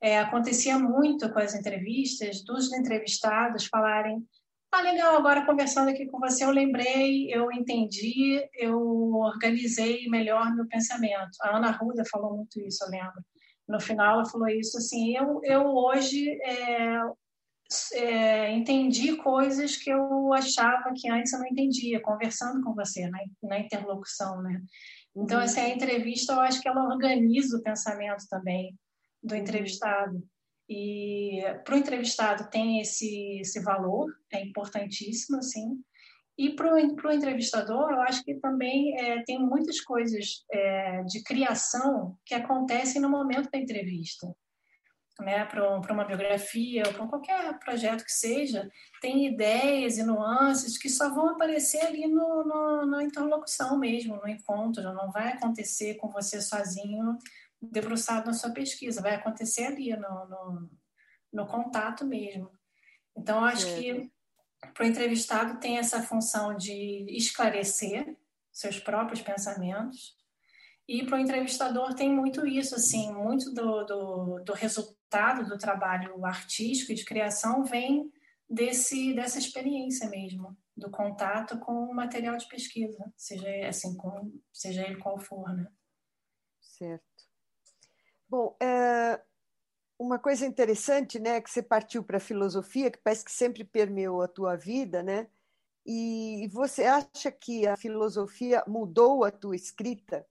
é, acontecia muito com as entrevistas dos entrevistados falarem ah, legal, agora conversando aqui com você, eu lembrei, eu entendi, eu organizei melhor meu pensamento. A Ana Ruda falou muito isso, eu lembro. No final, ela falou isso assim: eu, eu hoje é, é, entendi coisas que eu achava que antes eu não entendia, conversando com você na, na interlocução, né? Então, uhum. essa assim, entrevista, eu acho que ela organiza o pensamento também do entrevistado. E para o entrevistado tem esse, esse valor, é importantíssimo, assim. E para o entrevistador, eu acho que também é, tem muitas coisas é, de criação que acontecem no momento da entrevista né, para uma biografia ou para qualquer projeto que seja, tem ideias e nuances que só vão aparecer ali no, no, na interlocução mesmo, no encontro. Não vai acontecer com você sozinho, debruçado na sua pesquisa, vai acontecer ali no, no, no contato mesmo. Então, acho é. que para o entrevistado tem essa função de esclarecer seus próprios pensamentos, e para o entrevistador tem muito isso, assim, muito do, do, do resultado do trabalho artístico e de criação vem desse dessa experiência mesmo do contato com o material de pesquisa, seja assim com, seja ele qual for, né? Certo. Bom, é, uma coisa interessante, né, que você partiu para a filosofia, que parece que sempre permeou a tua vida, né? E você acha que a filosofia mudou a tua escrita?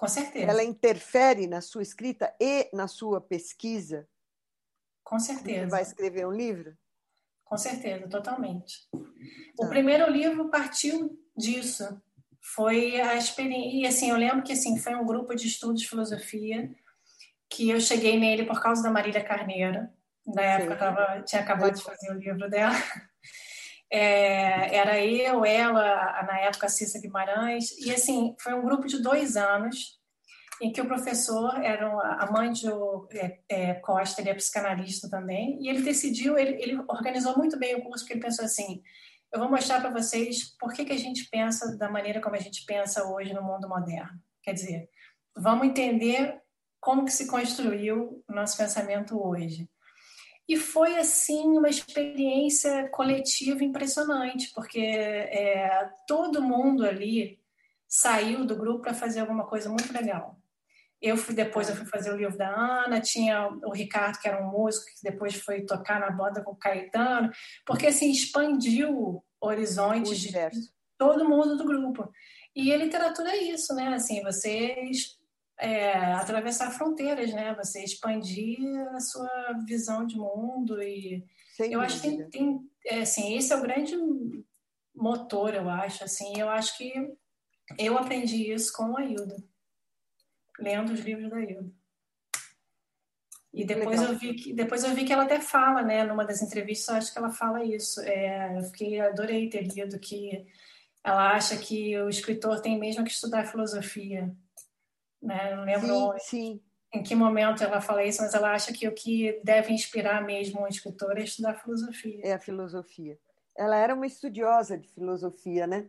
Com certeza. Ela interfere na sua escrita e na sua pesquisa? Com certeza. Você vai escrever um livro? Com certeza, totalmente. O ah. primeiro livro partiu disso. Foi a experiência. E assim, eu lembro que assim, foi um grupo de estudos de filosofia que eu cheguei nele por causa da Marília Carneiro. Na época, eu tava, tinha acabado de fazer o livro dela. É, era eu, ela, na época a Cissa Guimarães, e assim, foi um grupo de dois anos em que o professor era a mãe de é, é, Costa, ele é psicanalista também, e ele decidiu, ele, ele, organizou muito bem o curso, porque ele pensou assim, eu vou mostrar para vocês por que, que a gente pensa da maneira como a gente pensa hoje no mundo moderno. Quer dizer, vamos entender como que se construiu o nosso pensamento hoje. E foi, assim, uma experiência coletiva impressionante, porque é, todo mundo ali saiu do grupo para fazer alguma coisa muito legal. Eu fui depois eu fui fazer o livro da Ana, tinha o Ricardo que era um músico que depois foi tocar na banda com o Caetano, porque assim expandiu horizontes de todo mundo do grupo. E a literatura é isso, né? Assim, você é, atravessar fronteiras, né? Você expandir a sua visão de mundo e Sem eu dúvida. acho que tem, é, assim, esse é o grande motor, eu acho, assim, eu acho que eu aprendi isso com a Hilda, lendo os livros da Hilda. E depois eu vi que depois eu vi que ela até fala, né, numa das entrevistas, acho que ela fala isso. É, eu fiquei adorei ter lido que ela acha que o escritor tem mesmo que estudar filosofia né? Não lembro sim, sim. em que momento ela fala isso, mas ela acha que o que deve inspirar mesmo um escritor é estudar filosofia. É a filosofia. Ela era uma estudiosa de filosofia, né?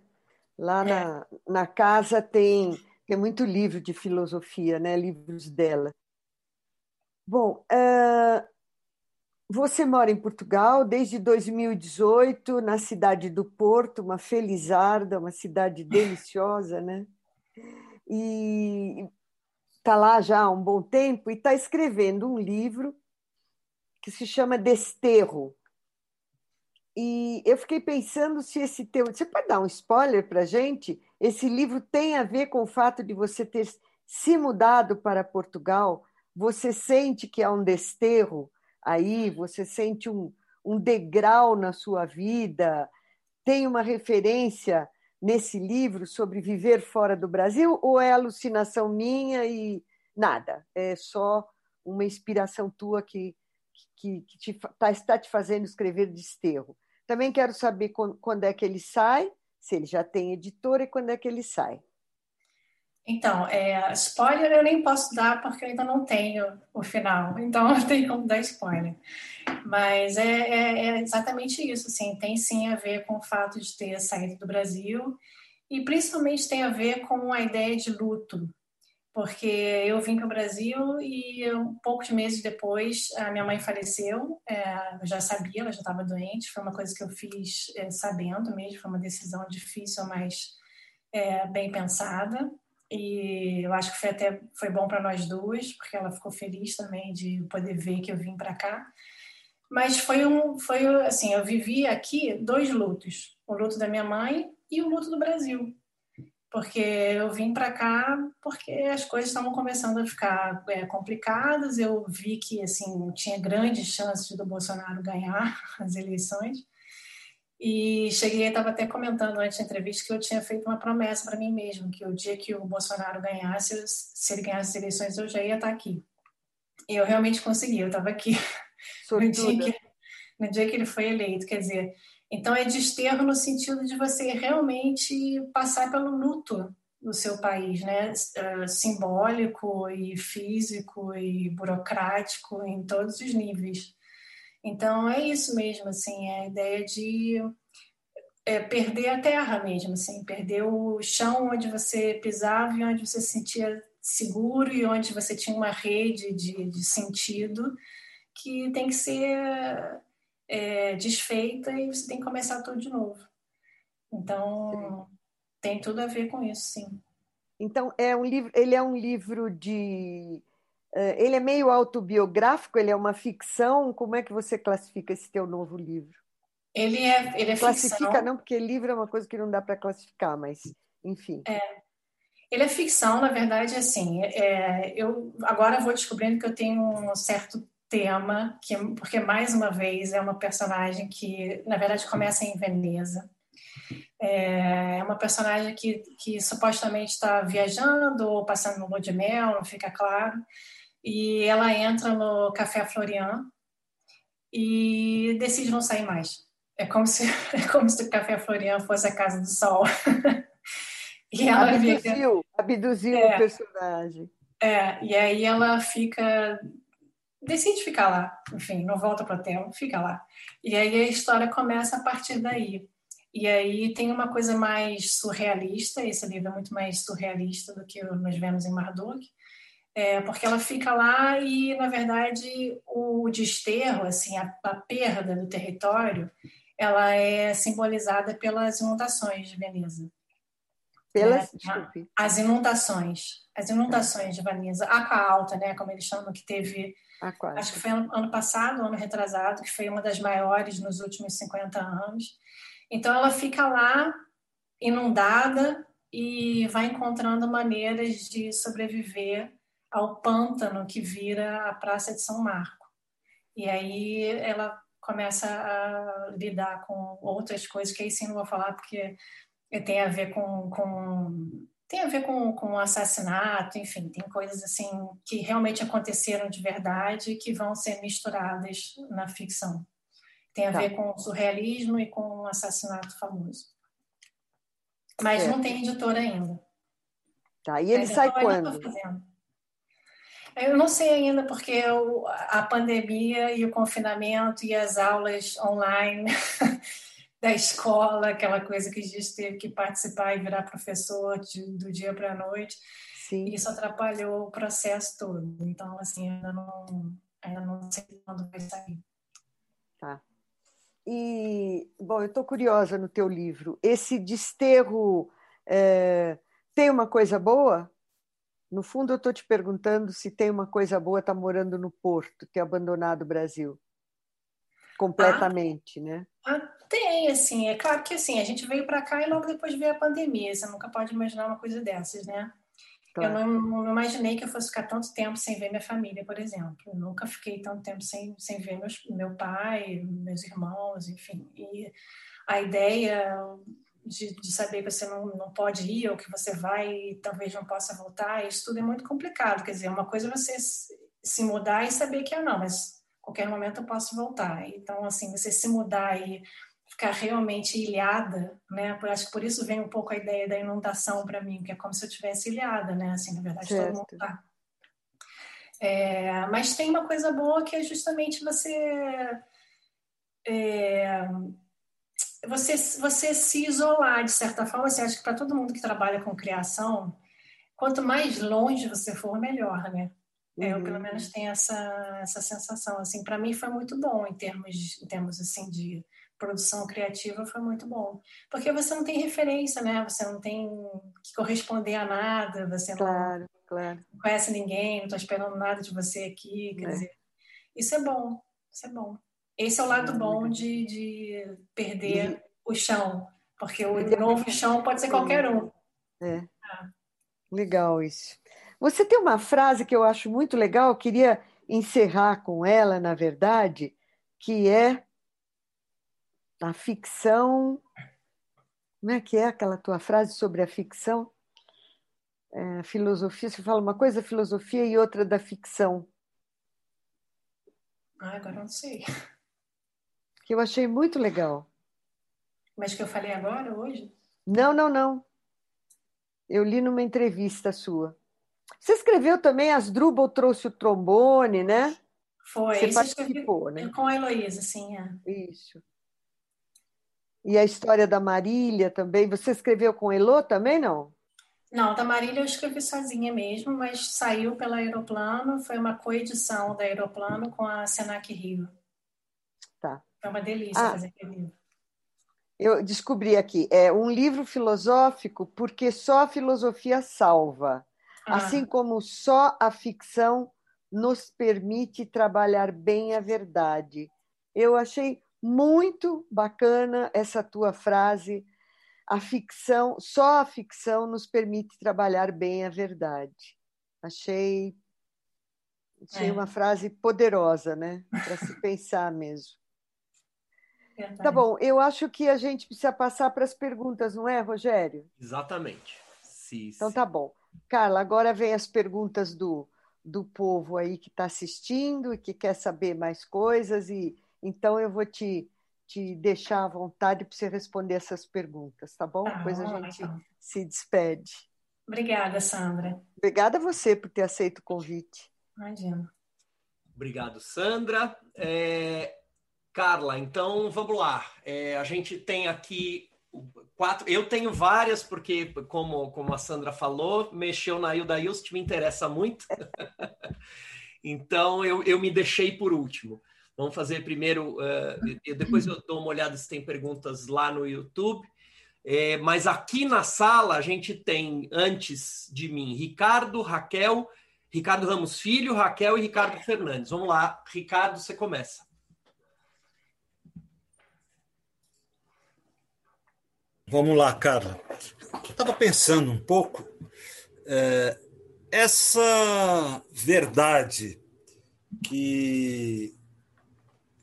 Lá é. na, na casa tem, tem muito livro de filosofia, né? Livros dela. Bom, uh, você mora em Portugal desde 2018, na cidade do Porto, uma felizarda, uma cidade deliciosa, né? E está lá já há um bom tempo e está escrevendo um livro que se chama Desterro. E eu fiquei pensando se esse teu. Você pode dar um spoiler para gente? Esse livro tem a ver com o fato de você ter se mudado para Portugal? Você sente que há um desterro aí? Você sente um, um degrau na sua vida? Tem uma referência nesse livro sobre viver fora do Brasil ou é alucinação minha e nada? É só uma inspiração tua que, que, que te, tá, está te fazendo escrever desterro. Também quero saber quando, quando é que ele sai, se ele já tem editora e quando é que ele sai. Então, é, spoiler eu nem posso dar porque eu ainda não tenho o final, então não tenho como dar spoiler. Mas é, é, é, exatamente isso, assim, tem sim a ver com o fato de ter saído do Brasil e principalmente tem a ver com a ideia de luto, porque eu vim para o Brasil e um, poucos meses depois a minha mãe faleceu, é, eu já sabia, ela já estava doente, foi uma coisa que eu fiz é, sabendo mesmo, foi uma decisão difícil, mas é, bem pensada e eu acho que foi até foi bom para nós duas porque ela ficou feliz também de poder ver que eu vim para cá Mas foi um, foi assim, eu vivi aqui dois lutos: o luto da minha mãe e o luto do Brasil porque eu vim para cá porque as coisas estavam começando a ficar é, complicadas. Eu vi que assim tinha grandes chances do Bolsonaro ganhar as eleições. E cheguei, estava até comentando antes da entrevista que eu tinha feito uma promessa para mim mesmo, que o dia que o Bolsonaro ganhasse, se ele ganhasse as eleições, eu já ia estar aqui. E eu realmente consegui, eu estava aqui no dia, que, no dia que ele foi eleito. Quer dizer, então, é desterro no sentido de você realmente passar pelo luto do seu país, né? Uh, simbólico e físico e burocrático em todos os níveis. Então, é isso mesmo, assim, é a ideia de é, perder a terra mesmo, assim, perder o chão onde você pisava e onde você se sentia seguro e onde você tinha uma rede de, de sentido que tem que ser é, desfeita e você tem que começar tudo de novo. Então, sim. tem tudo a ver com isso, sim. Então, é um livro, ele é um livro de. É, ele é meio autobiográfico, ele é uma ficção. Como é que você classifica esse teu novo livro? Ele é, ele é Classifica ficção. não, porque livro é uma coisa que não dá para classificar, mas enfim. É. Ele é ficção, na verdade, assim. É, eu agora vou descobrindo que eu tenho um certo tema, que, porque mais uma vez é uma personagem que, na verdade, começa em Veneza. É uma personagem que, que supostamente está viajando ou passando no lua de mel, não fica claro. E ela entra no Café Florian e decide não sair mais. É como se, é como se o Café Florian fosse a Casa do Sol. e ela abduziu, fica, abduziu é, o personagem. É, e aí ela fica decide ficar lá, enfim, não volta para o hotel, fica lá. E aí a história começa a partir daí. E aí tem uma coisa mais surrealista, esse livro é muito mais surrealista do que nós vemos em Marduk, é, porque ela fica lá e, na verdade, o desterro, assim, a, a perda do território, ela é simbolizada pelas inundações de Veneza. Pelas, né? As inundações, as inundações de Veneza, Aqua Alta, né, como eles chamam, que teve Aquática. Acho que foi ano, ano passado, ano retrasado, que foi uma das maiores nos últimos 50 anos. Então ela fica lá inundada e vai encontrando maneiras de sobreviver ao pântano que vira a Praça de São Marco. E aí ela começa a lidar com outras coisas que aí sim não vou falar porque tem a ver com, com tem a ver com, com assassinato, enfim, tem coisas assim que realmente aconteceram de verdade que vão ser misturadas na ficção. Tem a tá. ver com surrealismo e com o assassinato famoso. Mas é. não tem editora ainda. Tá, e ele Mas sai quando? Eu não sei ainda, porque a pandemia e o confinamento e as aulas online da escola, aquela coisa que a gente teve que participar e virar professor de, do dia para a noite. Sim. Isso atrapalhou o processo todo. Então, assim, ainda não, ainda não sei quando vai sair. Tá. E, bom, eu estou curiosa no teu livro. Esse desterro é, tem uma coisa boa? No fundo, eu estou te perguntando se tem uma coisa boa estar tá morando no Porto, ter abandonado o Brasil completamente, ah, né? Ah, tem, assim, é claro que assim, a gente veio para cá e logo depois veio a pandemia, você nunca pode imaginar uma coisa dessas, né? Claro. Eu não, não, imaginei que eu fosse ficar tanto tempo sem ver minha família, por exemplo. Eu nunca fiquei tanto tempo sem, sem ver meus, meu pai, meus irmãos, enfim. E a ideia de, de saber que você não, não pode ir ou que você vai e talvez não possa voltar, isso tudo é muito complicado. Quer dizer, uma coisa é você se mudar e saber que é não, mas qualquer momento eu posso voltar. Então, assim, você se mudar e ficar realmente ilhada, né? Por, acho que por isso vem um pouco a ideia da inundação para mim, que é como se eu tivesse ilhada, né? Assim, na verdade, certo. todo mundo tá. É, mas tem uma coisa boa que é justamente você é, você você se isolar de certa forma. Você acha que para todo mundo que trabalha com criação, quanto mais longe você for, melhor, né? É, eu pelo uhum. menos tenho essa essa sensação. Assim, para mim foi muito bom em termos em termos assim de produção criativa foi muito bom. Porque você não tem referência, né? Você não tem que corresponder a nada, você claro, não, claro. não conhece ninguém, não está esperando nada de você aqui. Quer é. dizer, isso é bom, isso é bom. Esse é o lado bom de, de perder o chão, porque o novo chão pode ser qualquer um. É. Ah. Legal isso. Você tem uma frase que eu acho muito legal, eu queria encerrar com ela, na verdade, que é a ficção. Como é que é aquela tua frase sobre a ficção? É, filosofia, você fala uma coisa filosofia e outra da ficção. Ah, agora não sei. Que eu achei muito legal. Mas que eu falei agora, hoje? Não, não, não. Eu li numa entrevista sua. Você escreveu também As Drubal trouxe o trombone, né? Foi. Você participou, né? Com a Heloísa, sim. É. Isso. E a história da Marília também. Você escreveu com Elô também, não? Não, da Marília eu escrevi sozinha mesmo, mas saiu pela Aeroplano, foi uma coedição da Aeroplano com a Senac Rio. Tá. Foi uma delícia ah, fazer livro. Eu descobri aqui, é um livro filosófico porque só a filosofia salva. Ah. Assim como só a ficção nos permite trabalhar bem a verdade. Eu achei muito bacana essa tua frase. A ficção, só a ficção nos permite trabalhar bem a verdade. Achei, achei é. uma frase poderosa, né? Para se pensar mesmo. Verdade. Tá bom, eu acho que a gente precisa passar para as perguntas, não é, Rogério? Exatamente. Sim, então tá bom. Carla, agora vem as perguntas do, do povo aí que está assistindo e que quer saber mais coisas, e então eu vou te, te deixar à vontade para você responder essas perguntas, tá bom? Ah, Depois a gente então. se despede. Obrigada, Sandra. Obrigada a você por ter aceito o convite. Imagina. Obrigado, Sandra. É... Carla, então vamos lá. É, a gente tem aqui quatro. Eu tenho várias, porque, como, como a Sandra falou, mexeu na Hilda Hilst, me interessa muito. então, eu, eu me deixei por último. Vamos fazer primeiro. Uh, depois eu dou uma olhada se tem perguntas lá no YouTube. É, mas aqui na sala a gente tem, antes de mim, Ricardo, Raquel, Ricardo Ramos Filho, Raquel e Ricardo Fernandes. Vamos lá, Ricardo, você começa. Vamos lá, Carla. Estava pensando um pouco. É, essa verdade que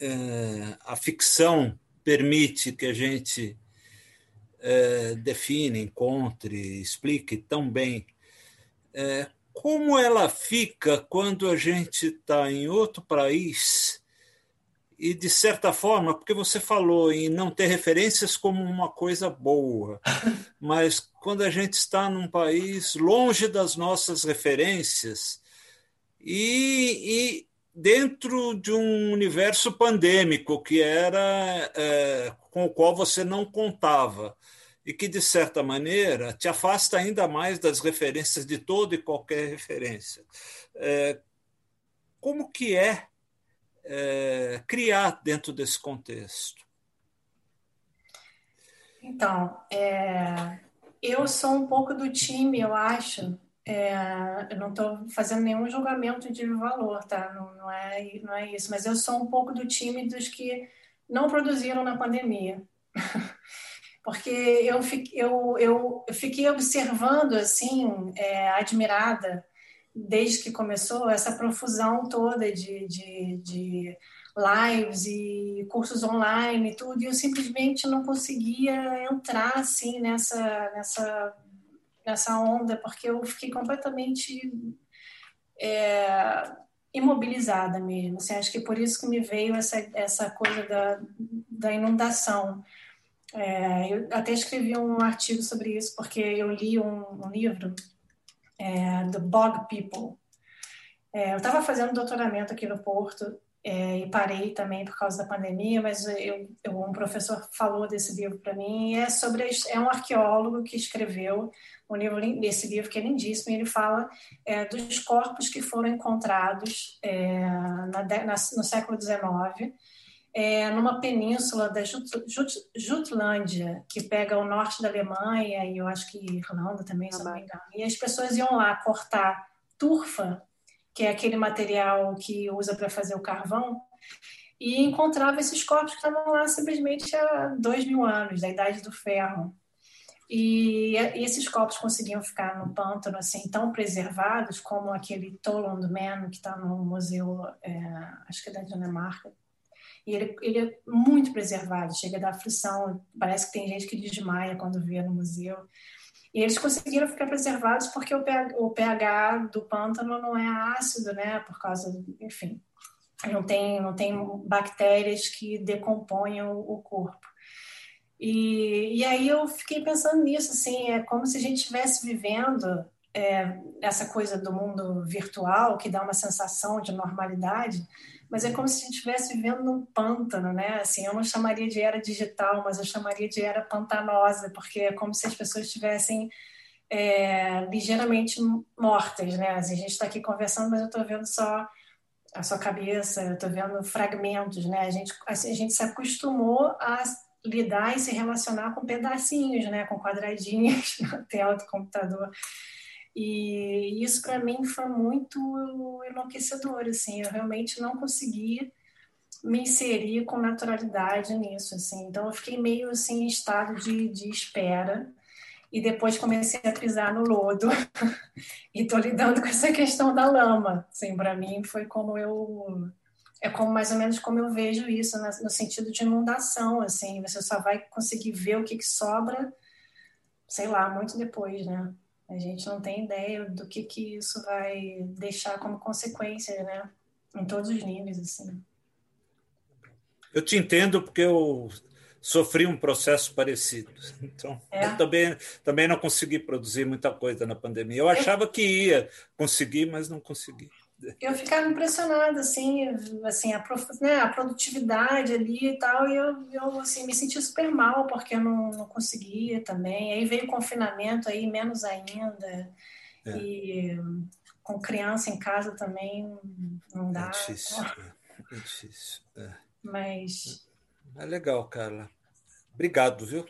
é, a ficção permite que a gente é, define, encontre, explique tão bem, é, como ela fica quando a gente está em outro país e, de certa forma, porque você falou em não ter referências como uma coisa boa, mas quando a gente está num país longe das nossas referências e, e dentro de um universo pandêmico que era é, com o qual você não contava e que, de certa maneira, te afasta ainda mais das referências de toda e qualquer referência. É, como que é é, criar dentro desse contexto? Então, é, eu sou um pouco do time, eu acho. É, eu não estou fazendo nenhum julgamento de valor, tá? Não, não, é, não é isso. Mas eu sou um pouco do time dos que não produziram na pandemia. Porque eu, eu, eu, fiquei observando, assim, é, admirada, desde que começou essa profusão toda de, de, de lives e cursos online e tudo, e eu simplesmente não conseguia entrar assim nessa, nessa, nessa onda, porque eu fiquei completamente é, imobilizada mesmo. Assim, acho que por isso que me veio essa, essa coisa da, da inundação. É, eu até escrevi um artigo sobre isso, porque eu li um, um livro é, The Bog People. É, eu estava fazendo doutoramento aqui no Porto é, e parei também por causa da pandemia, mas eu, eu um professor falou desse livro para mim. é sobre é um arqueólogo que escreveu um livro desse livro que é lindíssimo. E ele fala é, dos corpos que foram encontrados é, na, na, no século XIX é, numa península da Jut, Jut, Jutlândia, que pega o norte da Alemanha e eu acho que Irlanda também, se não me engano. E as pessoas iam lá cortar turfa, que é aquele material que usa para fazer o carvão, e encontrava esses corpos que estavam lá simplesmente há dois mil anos, da Idade do Ferro. E, e esses corpos conseguiam ficar no pântano assim tão preservados como aquele Toland Man que está no museu, é, acho que é da Dinamarca. E ele, ele é muito preservado, chega da aflição, parece que tem gente que desmaia quando vê no museu. E eles conseguiram ficar preservados porque o pH, o pH do pântano não é ácido, né? Por causa, enfim, não tem, não tem bactérias que decompõem o, o corpo. E, e aí eu fiquei pensando nisso, assim, é como se a gente estivesse vivendo é, essa coisa do mundo virtual que dá uma sensação de normalidade, mas é como se a gente estivesse vivendo num pântano, né? Assim, eu não chamaria de era digital, mas eu chamaria de era pantanosa, porque é como se as pessoas estivessem é, ligeiramente mortas, né? Assim, a gente está aqui conversando, mas eu estou vendo só a sua cabeça, eu estou vendo fragmentos, né? A gente, assim, a gente se acostumou a lidar e se relacionar com pedacinhos, né, com quadradinhos na tela do computador. E isso para mim foi muito enlouquecedor, assim, eu realmente não consegui me inserir com naturalidade nisso, assim. Então eu fiquei meio assim em estado de, de espera. E depois comecei a pisar no lodo. E estou lidando com essa questão da lama. Assim, para mim foi como eu é como mais ou menos como eu vejo isso no sentido de inundação assim. Você só vai conseguir ver o que, que sobra sei lá muito depois né a gente não tem ideia do que que isso vai deixar como consequência né em todos os níveis assim. Eu te entendo porque eu sofri um processo parecido. Então é. eu também também não consegui produzir muita coisa na pandemia. Eu achava que ia conseguir mas não consegui eu ficava impressionada, assim, assim a, né, a produtividade ali e tal, e eu, eu assim, me senti super mal, porque eu não, não conseguia também. Aí veio o confinamento, aí menos ainda, é. e com criança em casa também não dá. É difícil, é, é difícil. É. Mas... É legal, Carla. Obrigado, viu?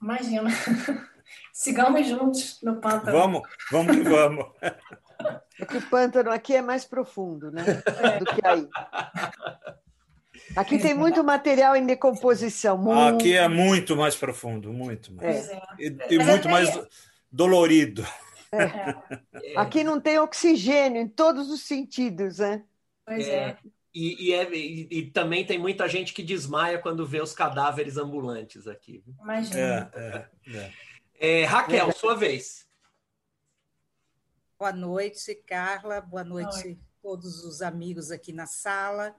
Imagina. Sigamos juntos no pântano. Vamos, vamos que vamos. É que o pântano aqui é mais profundo, né? Do que aí. Aqui tem muito material em decomposição. Muito... Aqui é muito mais profundo, muito mais. É. E, e muito mais dolorido. É. Aqui não tem oxigênio em todos os sentidos, né? Pois é. é. E, e, é, e, e, também tem muita gente que desmaia quando vê os cadáveres ambulantes aqui. Imagina. É, é, é. Raquel, sua vez. Boa noite, Carla. Boa noite Oi. todos os amigos aqui na sala.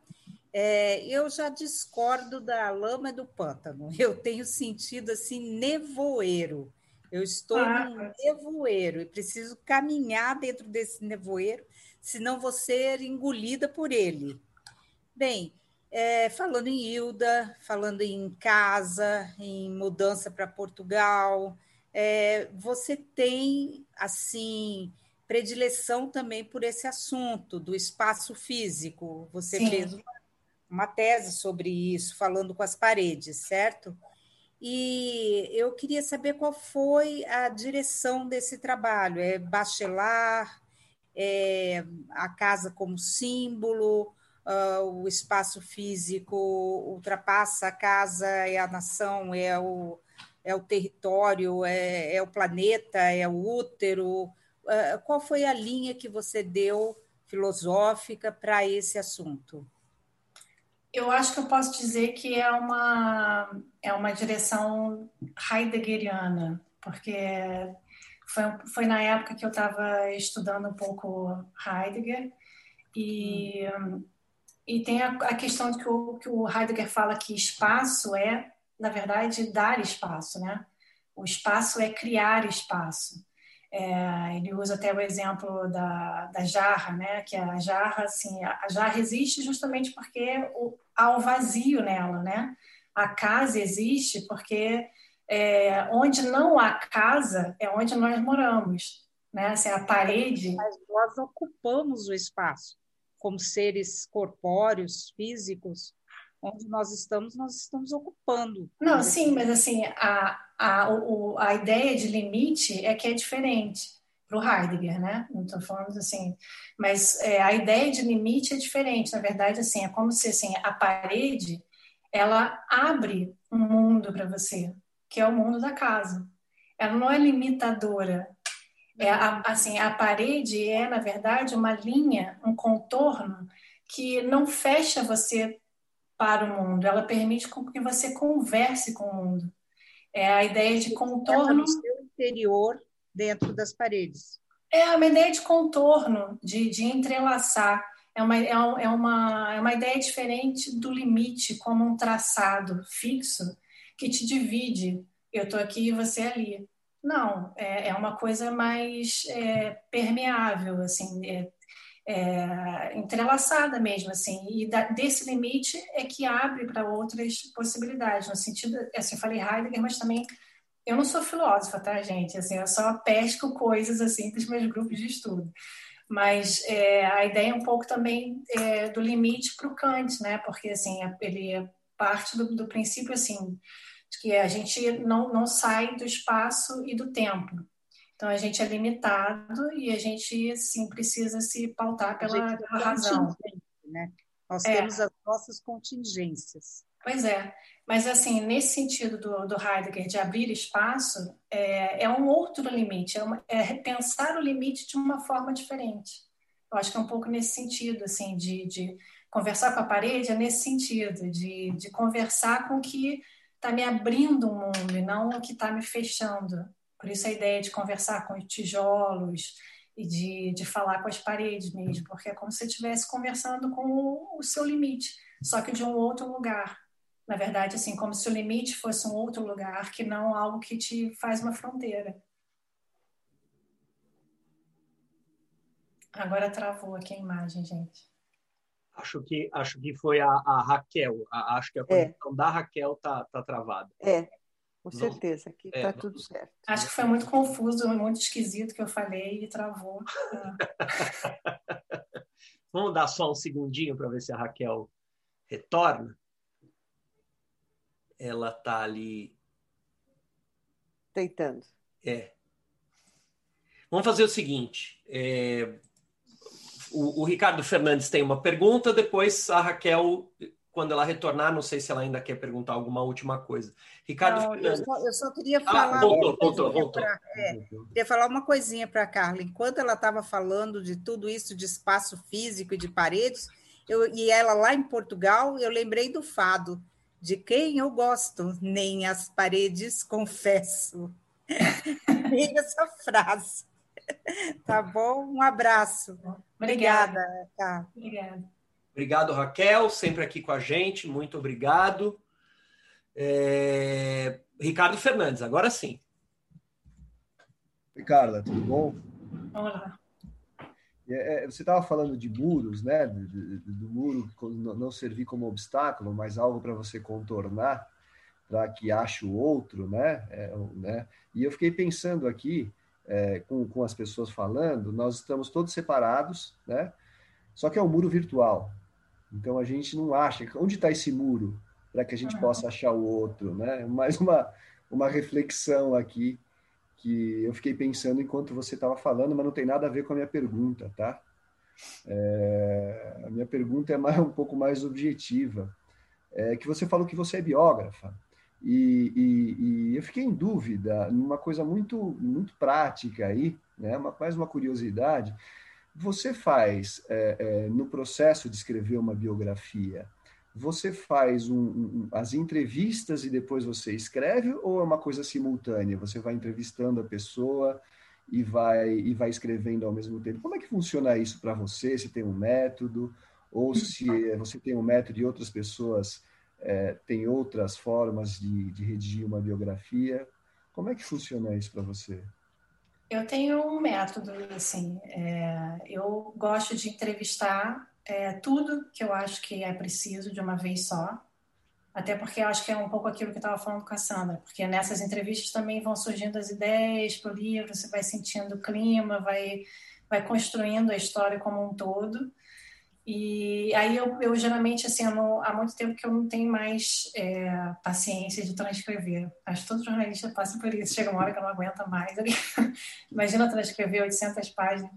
É, eu já discordo da lama do pântano. Eu tenho sentido assim nevoeiro. Eu estou ah, num nevoeiro e preciso caminhar dentro desse nevoeiro, senão vou ser engolida por ele. Bem, é, falando em Hilda, falando em casa, em mudança para Portugal, é, você tem assim predileção também por esse assunto do espaço físico. Você Sim. fez uma, uma tese sobre isso, falando com as paredes, certo? E eu queria saber qual foi a direção desse trabalho. É bachelar, é a casa como símbolo, uh, o espaço físico ultrapassa a casa, é a nação, é o, é o território, é, é o planeta, é o útero. Ah, qual foi a linha que você deu filosófica para esse assunto? Eu acho que eu posso dizer que é uma, é uma direção heideggeriana, porque foi, foi na época que eu estava estudando um pouco Heidegger, e, hum. e tem a, a, questão de que o, que o Heidegger fala que espaço é, na verdade, dar espaço, né? O espaço é criar espaço. É, ele usa até o exemplo da, da jarra, né? Que a jarra, assim, a jarra existe justamente porque o, há o vazio nela, né? A casa existe porque é, onde não há casa é onde nós moramos, né? Assim, a parede. Mas nós ocupamos o espaço como seres corpóreos, físicos, onde nós estamos, nós estamos ocupando. Não, sim, mas assim, a, a, o, a ideia de limite é que é diferente. para o Heidegger, né? Não estou falando assim, mas é, a ideia de limite é diferente. Na verdade, assim, é como se assim a parede ela abre um mundo para você, que é o mundo da casa. Ela não é limitadora. É a, assim, a parede é na verdade uma linha, um contorno que não fecha você para o mundo. Ela permite que você converse com o mundo. É a ideia de contorno. O seu interior dentro das paredes. É uma ideia de contorno, de, de entrelaçar. É uma, é, uma, é uma ideia diferente do limite como um traçado fixo que te divide. Eu estou aqui e você ali. Não, é, é uma coisa mais é, permeável, assim, é, é, entrelaçada mesmo, assim, e da, desse limite é que abre para outras possibilidades, no sentido, assim, eu falei Heidegger, mas também eu não sou filósofa, tá, gente? Assim, eu só pesco coisas assim dos meus grupos de estudo. Mas é, a ideia é um pouco também é, do limite para o Kant, né? Porque assim ele é parte do, do princípio assim de que a gente não, não sai do espaço e do tempo. Então a gente é limitado e a gente sim precisa se pautar pela, pela razão. Né? Nós é. temos as nossas contingências. Pois é. Mas, assim, nesse sentido do, do Heidegger de abrir espaço, é, é um outro limite, é, uma, é repensar o limite de uma forma diferente. Eu acho que é um pouco nesse sentido, assim, de, de conversar com a parede, é nesse sentido, de, de conversar com o que está me abrindo o um mundo e não o que está me fechando. Por isso a ideia de conversar com os tijolos e de, de falar com as paredes mesmo, porque é como se você estivesse conversando com o, o seu limite, só que de um outro lugar na verdade, assim, como se o limite fosse um outro lugar que não algo que te faz uma fronteira. Agora travou aqui a imagem, gente. Acho que acho que foi a, a Raquel. A, acho que a é. conexão é. da Raquel tá, tá travada. É, com certeza. Aqui está é, tudo certo. Acho que foi muito confuso, muito esquisito que eu falei e travou. Vamos dar só um segundinho para ver se a Raquel retorna ela tá ali. Tentando. É. Vamos fazer o seguinte: é... o, o, Ricardo Fernandes tem uma pergunta, depois a Raquel, quando ela retornar, não sei se ela ainda quer perguntar alguma última coisa. Ricardo não, Fernandes. Eu só, eu só queria ah, falar. Ah, voltou, voltou, voltou. Pra, é, queria falar uma coisinha para a Carla. Enquanto ela estava falando de tudo isso, de espaço físico e de paredes, eu, e ela lá em Portugal, eu lembrei do fado de quem eu gosto, nem as paredes confesso. Nem essa frase. Tá bom? Um abraço. Obrigada. Obrigada. Obrigada. Obrigado, Raquel, sempre aqui com a gente. Muito obrigado. É... Ricardo Fernandes, agora sim. Ricardo, tudo bom? Olá. É, é, você estava falando de muros, né? Do, do, do, muro não servir como obstáculo, mas algo para você contornar, para que ache o outro, né? É, né? E eu fiquei pensando aqui, é, com, com as pessoas falando, nós estamos todos separados, né? Só que é um muro virtual. Então a gente não acha. Onde está esse muro para que a gente possa achar o outro, né? Mais uma, uma reflexão aqui que eu fiquei pensando enquanto você estava falando, mas não tem nada a ver com a minha pergunta, tá? É, a minha pergunta é mais, um pouco mais objetiva. É que você falou que você é biógrafa e, e, e, eu fiquei em dúvida numa coisa muito muito prática aí, né? Uma, mais uma curiosidade. Você faz é, é, no processo de escrever uma biografia você faz um, um, as entrevistas e depois você escreve ou é uma coisa simultânea? Você vai entrevistando a pessoa e vai e vai escrevendo ao mesmo tempo. Como é que funciona isso para você? Se tem um método ou se você tem um método e outras pessoas é, têm outras formas de, de redigir uma biografia? Como é que funciona isso para você? Eu tenho um método, assim, é, eu gosto de entrevistar é, tudo que eu acho que é preciso de uma vez só. Até porque eu acho que é um pouco aquilo que eu estava falando com a Sandra, porque nessas entrevistas também vão surgindo as ideias para o livro, você vai sentindo o clima, vai, vai construindo a história como um todo. E aí eu, eu geralmente, assim, eu não, há muito tempo que eu não tenho mais é, paciência de transcrever. Acho que todo jornalista passa por isso. Chega uma hora que eu não aguento mais. Imagina transcrever 800 páginas.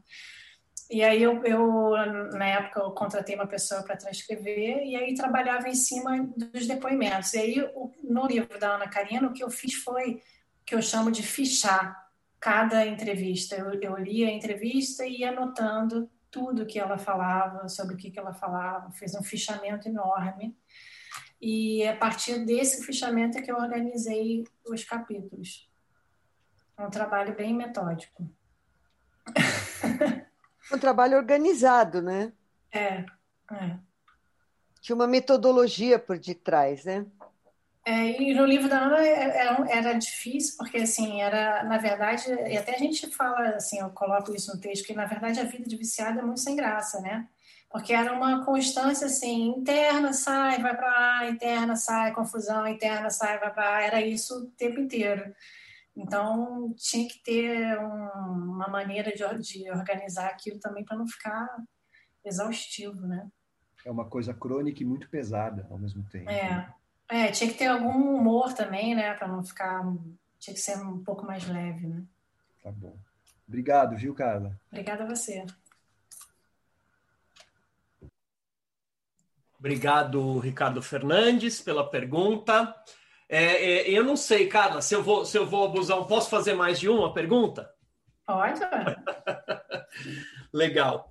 E aí eu, eu, na época, eu contratei uma pessoa para transcrever e aí trabalhava em cima dos depoimentos. E aí, no livro da Ana Karina, o que eu fiz foi que eu chamo de fichar cada entrevista. Eu, eu lia a entrevista e ia anotando tudo que ela falava, sobre o que, que ela falava, fez um fichamento enorme. E a partir desse fichamento é que eu organizei os capítulos. É um trabalho bem metódico. Um trabalho organizado, né? É, é. Tinha uma metodologia por detrás, né? É, e no livro da Ana era, é, é, era, difícil, porque, assim, era, na verdade, e até a gente fala, assim, eu coloco isso no texto, que, na verdade, a vida de viciado é muito sem graça, né? Porque era uma constância, assim, interna, sai, vai para lá, interna, sai, confusão, interna, sai, vai para lá, era isso o tempo inteiro. Então, tinha que ter um, uma maneira de, de organizar aquilo também para não ficar exaustivo, né? É uma coisa crônica e muito pesada ao mesmo tempo. É. Né? É, tinha que ter algum humor também, né? Para não ficar. Tinha que ser um pouco mais leve, né? Tá bom. Obrigado, viu, Carla? Obrigada a você. Obrigado, Ricardo Fernandes, pela pergunta. É, é, eu não sei, Carla, se eu vou, se eu vou abusar, posso fazer mais de uma pergunta? Pode. Legal.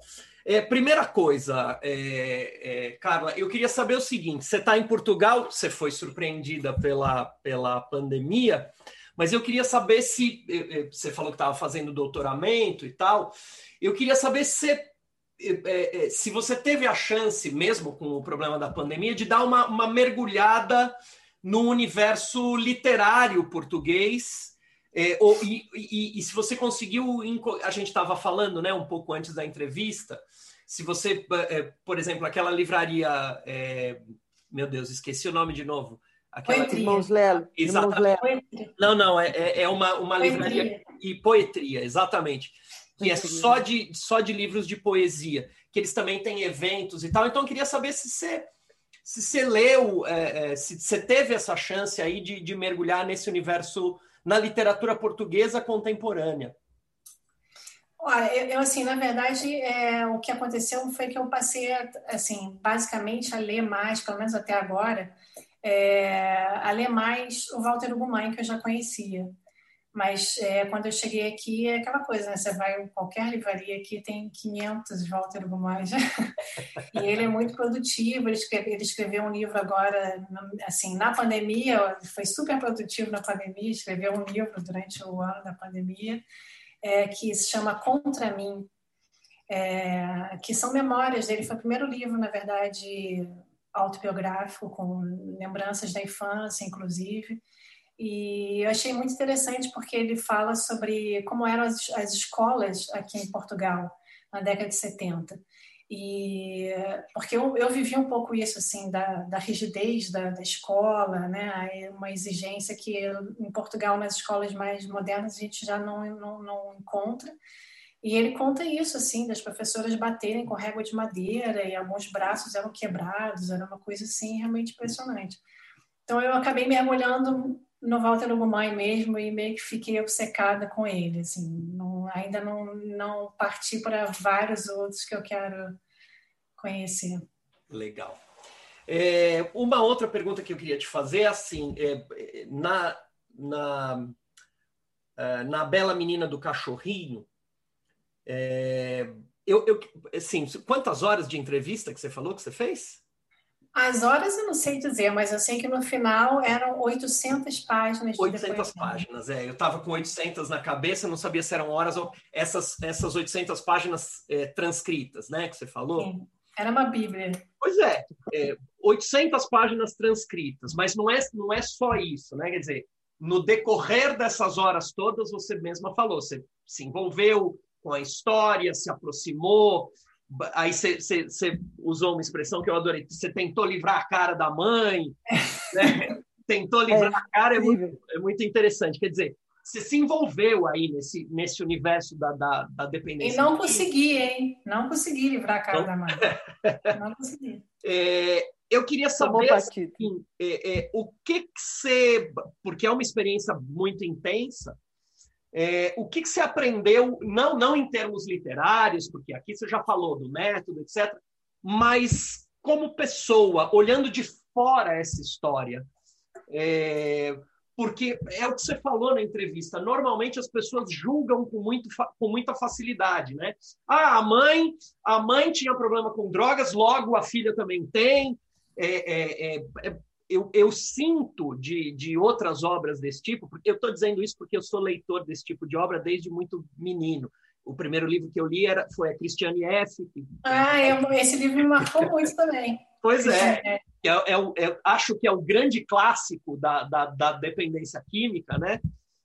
É, primeira coisa, é, é, Carla, eu queria saber o seguinte: você está em Portugal, você foi surpreendida pela, pela pandemia, mas eu queria saber se é, é, você falou que estava fazendo doutoramento e tal. Eu queria saber se, é, se você teve a chance, mesmo com o problema da pandemia, de dar uma, uma mergulhada no universo literário português é, ou, e, e, e, se você conseguiu, a gente estava falando né, um pouco antes da entrevista, se você, é, por exemplo, aquela livraria, é, meu Deus, esqueci o nome de novo. Aquela Irmãos Lelo. Exatamente. Não, não, é, é, é uma, uma livraria e poetria, exatamente. Que é só de, só de livros de poesia, que eles também têm eventos e tal. Então, eu queria saber se você se você leu, é, é, se você teve essa chance aí de, de mergulhar nesse universo na literatura portuguesa contemporânea? Olha, eu, eu, assim, na verdade, é, o que aconteceu foi que eu passei, assim, basicamente a ler mais, pelo menos até agora, é, a ler mais o Walter Ugumãe, que eu já conhecia. Mas é, quando eu cheguei aqui, é aquela coisa, né? Você vai em qualquer livraria aqui, tem 500 Walter Gumais. e ele é muito produtivo. Ele, escreve, ele escreveu um livro agora, assim, na pandemia, foi super produtivo na pandemia. Escreveu um livro durante o ano da pandemia, é, que se chama Contra Mim, é, que são memórias dele. Foi o primeiro livro, na verdade, autobiográfico, com lembranças da infância, inclusive. E eu achei muito interessante porque ele fala sobre como eram as, as escolas aqui em Portugal na década de 70. E porque eu, eu vivi um pouco isso assim da, da rigidez da, da escola, né? Uma exigência que em Portugal nas escolas mais modernas a gente já não, não, não encontra. E ele conta isso assim das professoras baterem com régua de madeira e alguns braços eram quebrados, era uma coisa assim realmente impressionante. Então eu acabei mergulhando no Walter Ugumai mesmo e meio que fiquei obcecada com ele, assim, não, ainda não, não parti para vários outros que eu quero conhecer. Legal. É, uma outra pergunta que eu queria te fazer é assim, é, na, na, é, na Bela Menina do Cachorrinho, é, eu, eu, assim, quantas horas de entrevista que você falou que você fez? As horas eu não sei dizer, mas eu sei que no final eram 800 páginas. De 800 páginas, é. Eu estava com 800 na cabeça, não sabia se eram horas ou essas, essas 800 páginas é, transcritas, né, que você falou. Sim. Era uma bíblia. Pois é, é, 800 páginas transcritas, mas não é, não é só isso, né? Quer dizer, no decorrer dessas horas todas, você mesma falou, você se envolveu com a história, se aproximou, Aí você usou uma expressão que eu adorei. Você tentou livrar a cara da mãe, né? tentou livrar é, a cara, é muito, é muito interessante. Quer dizer, você se envolveu aí nesse, nesse universo da, da, da dependência. E não consegui, hein? Não consegui livrar a cara não. da mãe. Não consegui. É, eu queria saber assim, é, é, o que, que você. Porque é uma experiência muito intensa. É, o que, que você aprendeu, não, não em termos literários, porque aqui você já falou do método, etc., mas como pessoa, olhando de fora essa história. É, porque é o que você falou na entrevista. Normalmente as pessoas julgam com, muito, com muita facilidade, né? Ah, a mãe, a mãe tinha problema com drogas, logo a filha também tem. É, é, é, é eu, eu, sinto de, de outras obras desse tipo, porque eu estou dizendo isso porque eu sou leitor desse tipo de obra desde muito menino. O primeiro livro que eu li era, foi a Christiane F. Que... Ah, eu, esse livro me marcou muito também. Pois é. É, é, é, acho que é o grande clássico da, da, da dependência química, né?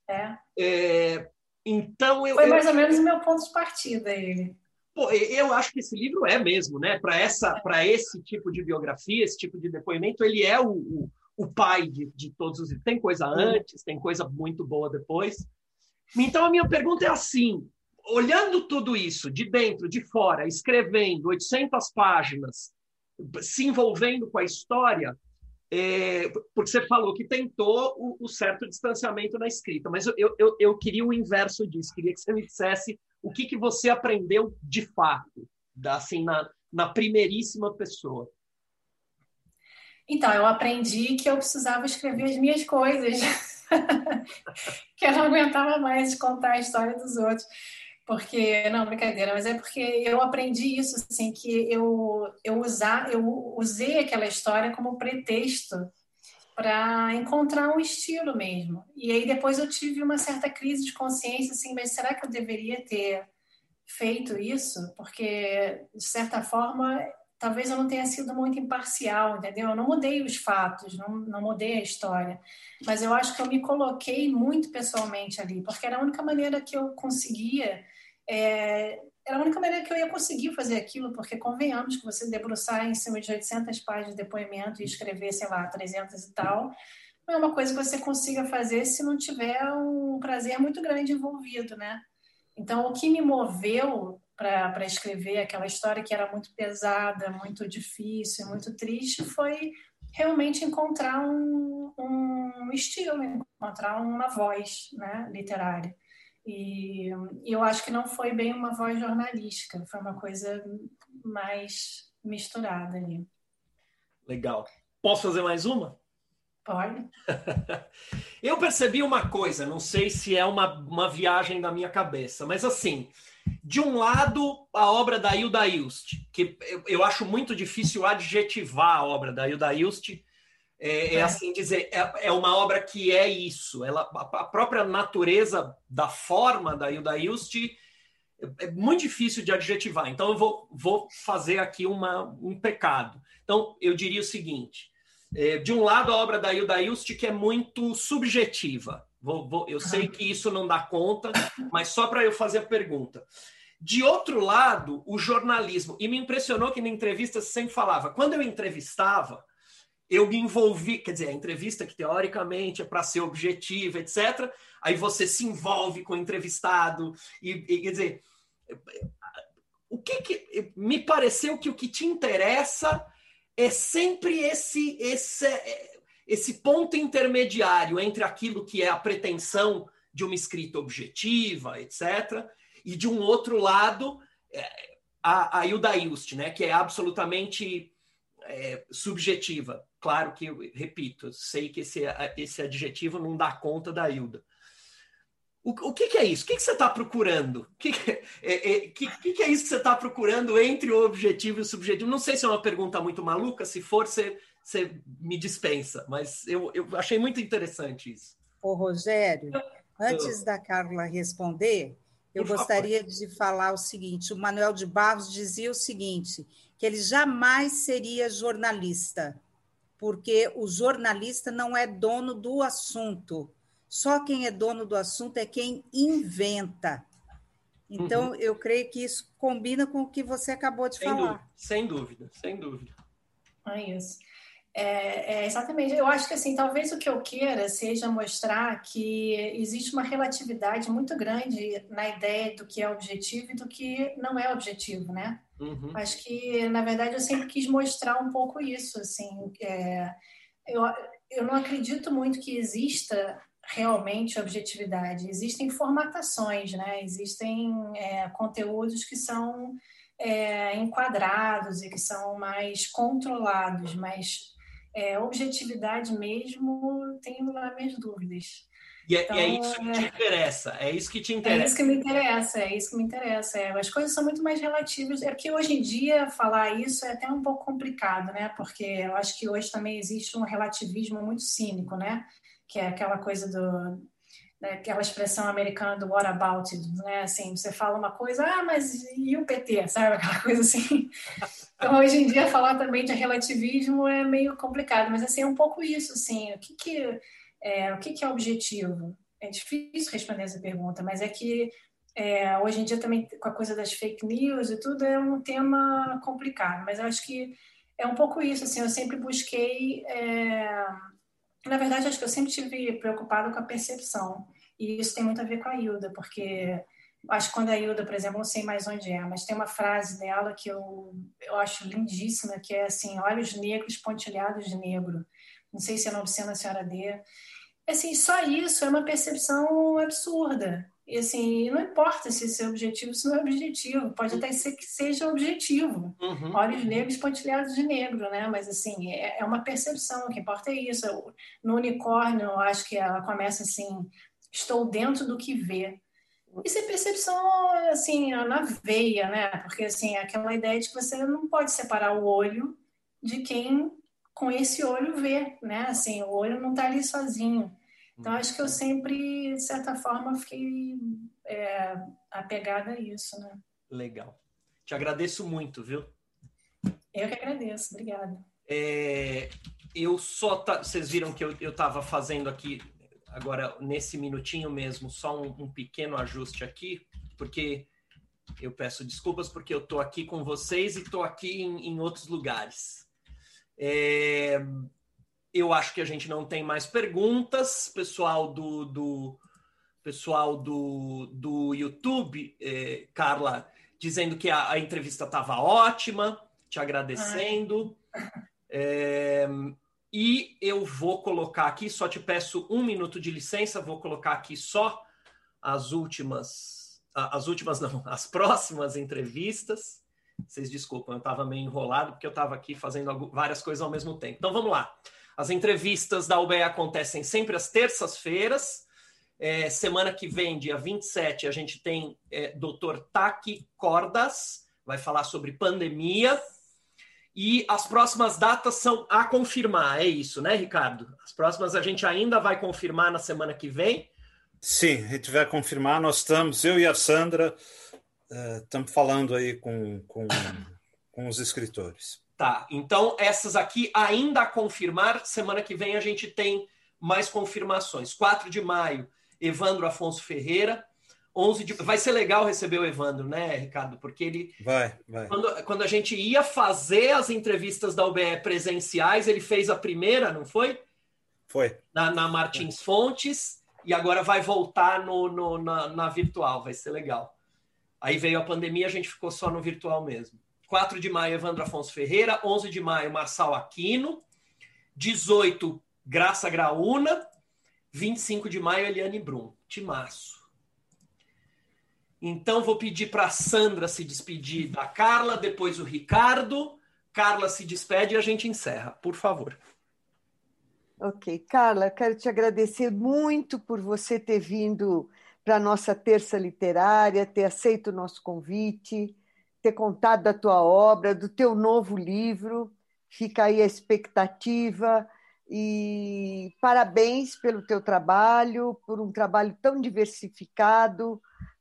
É. é então eu, Foi mais ou menos o meu ponto de partida ele. Pô, eu acho que esse livro é mesmo, né? Para essa, para esse tipo de biografia, esse tipo de depoimento, ele é o, o, o pai de, de todos os. Tem coisa antes, tem coisa muito boa depois. Então a minha pergunta é assim: olhando tudo isso de dentro, de fora, escrevendo 800 páginas, se envolvendo com a história, é, porque você falou que tentou o, o, certo distanciamento na escrita, mas eu, eu, eu queria o inverso disso, queria que você me dissesse o que, que você aprendeu de fato, assim, na, na primeiríssima pessoa. Então, eu aprendi que eu precisava escrever as minhas coisas, que eu não aguentava mais contar a história dos outros porque não brincadeira mas é porque eu aprendi isso assim que eu eu usar eu usei aquela história como pretexto para encontrar um estilo mesmo. E aí depois eu tive uma certa crise de consciência assim mas será que eu deveria ter feito isso? Porque de certa forma talvez eu não tenha sido muito imparcial entendeu? Eu não mudei os fatos não, não mudei a história. Mas eu acho que eu me coloquei muito pessoalmente ali porque era a única maneira que eu conseguia é, era a única maneira que eu ia conseguir fazer aquilo, porque convenhamos que você debruçar em cima de 800 páginas de depoimento e escrever, sei lá, 300 e tal, não é uma coisa que você consiga fazer se não tiver um prazer muito grande envolvido, né? Então, o que me moveu para escrever aquela história que era muito pesada, muito difícil, muito triste, foi realmente encontrar um, um estilo, encontrar uma voz né, literária. E, eu acho que não foi bem uma voz jornalística, foi uma coisa mais misturada ali. Legal. Posso fazer mais uma? Pode. eu percebi uma coisa, não sei se é uma, uma viagem da minha cabeça, mas assim, de um lado, a obra da Hilda Ilst, que eu, eu acho muito difícil adjetivar a obra da Hilda Ilst, é, é, assim dizer, é, é, uma obra que é isso. Ela, a própria natureza da forma da Hilda Ilst é, é muito difícil de adjetivar. Então eu vou, vou fazer aqui uma, um pecado. Então eu diria o seguinte: é, de um lado a obra da Hilda Ilst que é muito subjetiva. Vou, vou, eu sei que isso não dá conta, mas só para eu fazer a pergunta. De outro lado, o jornalismo. E me impressionou que na entrevista você sempre falava. Quando eu entrevistava, eu me envolvi, quer dizer, a entrevista que teoricamente é para ser objetiva, etc. Aí você se envolve com o entrevistado e, e quer dizer, o que, que me pareceu que o que te interessa é sempre esse esse esse ponto intermediário entre aquilo que é a pretensão de uma escrita objetiva, etc., e de um outro lado é, a, a Hilda Ilst, né, que é absolutamente é, subjetiva. Claro que, repito, sei que esse, esse adjetivo não dá conta da Hilda. O, o que, que, é isso? O que, que você está procurando? O que, que, é, é, é isso que você está procurando entre o objetivo e o subjetivo? Não sei se é uma pergunta muito maluca, se for, você, você me dispensa, mas eu, eu achei muito interessante isso. Ô, Rogério, antes da Carla responder, eu gostaria de falar o seguinte: o Manuel de Barros dizia o seguinte, que ele jamais seria jornalista porque o jornalista não é dono do assunto. Só quem é dono do assunto é quem inventa. Então, uhum. eu creio que isso combina com o que você acabou de sem falar. Dúvida, sem dúvida, sem dúvida. É isso. É, é, exatamente. Eu acho que assim, talvez o que eu queira seja mostrar que existe uma relatividade muito grande na ideia do que é objetivo e do que não é objetivo, né? Uhum. Acho que, na verdade, eu sempre quis mostrar um pouco isso. Assim, é, eu, eu não acredito muito que exista realmente objetividade. Existem formatações, né? Existem é, conteúdos que são é, enquadrados e que são mais controlados, mas é, objetividade mesmo, tenho lá minhas dúvidas. E é, então, e é, isso que te é. interessa, é isso que te interessa. É isso que me interessa, é isso que me interessa. É. As coisas são muito mais relativas. É porque hoje em dia falar isso é até um pouco complicado, né? Porque eu acho que hoje também existe um relativismo muito cínico, né? Que é aquela coisa do né, aquela expressão americana do what about it, né? Assim, você fala uma coisa, ah, mas e o PT, sabe? Aquela coisa assim. Então, hoje em dia, falar também de relativismo é meio complicado, mas assim, é um pouco isso, assim, o que que é, o que que é objetivo? É difícil responder essa pergunta, mas é que é, hoje em dia também, com a coisa das fake news e tudo, é um tema complicado, mas eu acho que é um pouco isso, assim, eu sempre busquei... É, na verdade, acho que eu sempre tive preocupado com a percepção. E isso tem muito a ver com a Hilda, porque acho que quando a Hilda, por exemplo, não sei mais onde é, mas tem uma frase dela que eu, eu acho lindíssima, que é assim, olhos negros pontilhados de negro. Não sei se é no Obscena a senhora dê. Assim, só isso é uma percepção absurda. E assim, não importa se esse é objetivo, se não é objetivo, pode até ser que seja objetivo. Uhum. Olhos negros pontilhados de negro, né? Mas assim, é, é uma percepção, o que importa é isso. No unicórnio, eu acho que ela começa assim, estou dentro do que vê. Isso é percepção, assim, na veia, né? Porque, assim, é aquela ideia de que você não pode separar o olho de quem com esse olho vê, né? Assim, o olho não está ali sozinho. Então, acho que eu sempre, de certa forma, fiquei é, apegada a isso, né? Legal. Te agradeço muito, viu? Eu que agradeço, obrigada. É, eu só. Tá, vocês viram que eu estava fazendo aqui agora nesse minutinho mesmo, só um, um pequeno ajuste aqui, porque eu peço desculpas porque eu estou aqui com vocês e estou aqui em, em, outros lugares. É, eu acho que a gente não tem mais perguntas, pessoal do, do pessoal do, do YouTube, é, Carla, dizendo que a, a entrevista estava ótima, te agradecendo. É, e eu vou colocar aqui, só te peço um minuto de licença, vou colocar aqui só as últimas, as últimas não, as próximas entrevistas. Vocês desculpam, eu estava meio enrolado porque eu estava aqui fazendo várias coisas ao mesmo tempo. Então vamos lá. As entrevistas da UBE acontecem sempre às terças-feiras. É, semana que vem, dia 27, a gente tem é, Dr. Taki Cordas, vai falar sobre pandemia. E as próximas datas são a confirmar, é isso, né, Ricardo? As próximas a gente ainda vai confirmar na semana que vem. Sim, a gente vai confirmar. Nós estamos, eu e a Sandra, uh, estamos falando aí com, com, com os escritores. Tá, então essas aqui ainda a confirmar. Semana que vem a gente tem mais confirmações. 4 de maio, Evandro Afonso Ferreira. 11 de... Vai ser legal receber o Evandro, né, Ricardo? Porque ele. Vai, vai. Quando, quando a gente ia fazer as entrevistas da UBE presenciais, ele fez a primeira, não foi? Foi. Na, na Martins. Fontes, e agora vai voltar no, no na, na, virtual, vai ser legal. Aí veio a pandemia, a gente ficou só no virtual mesmo. 4 de maio, Evandro Afonso Ferreira. 11 de maio, Marçal Aquino. 18, Graça Graúna. 25 de maio, Eliane Brum. Timaço. Então, vou pedir para Sandra se despedir da Carla, depois o Ricardo. Carla se despede e a gente encerra, por favor. Ok, Carla, quero te agradecer muito por você ter vindo para a nossa terça literária, ter aceito o nosso convite, ter contado da tua obra, do teu novo livro. Fica aí a expectativa e parabéns pelo teu trabalho, por um trabalho tão diversificado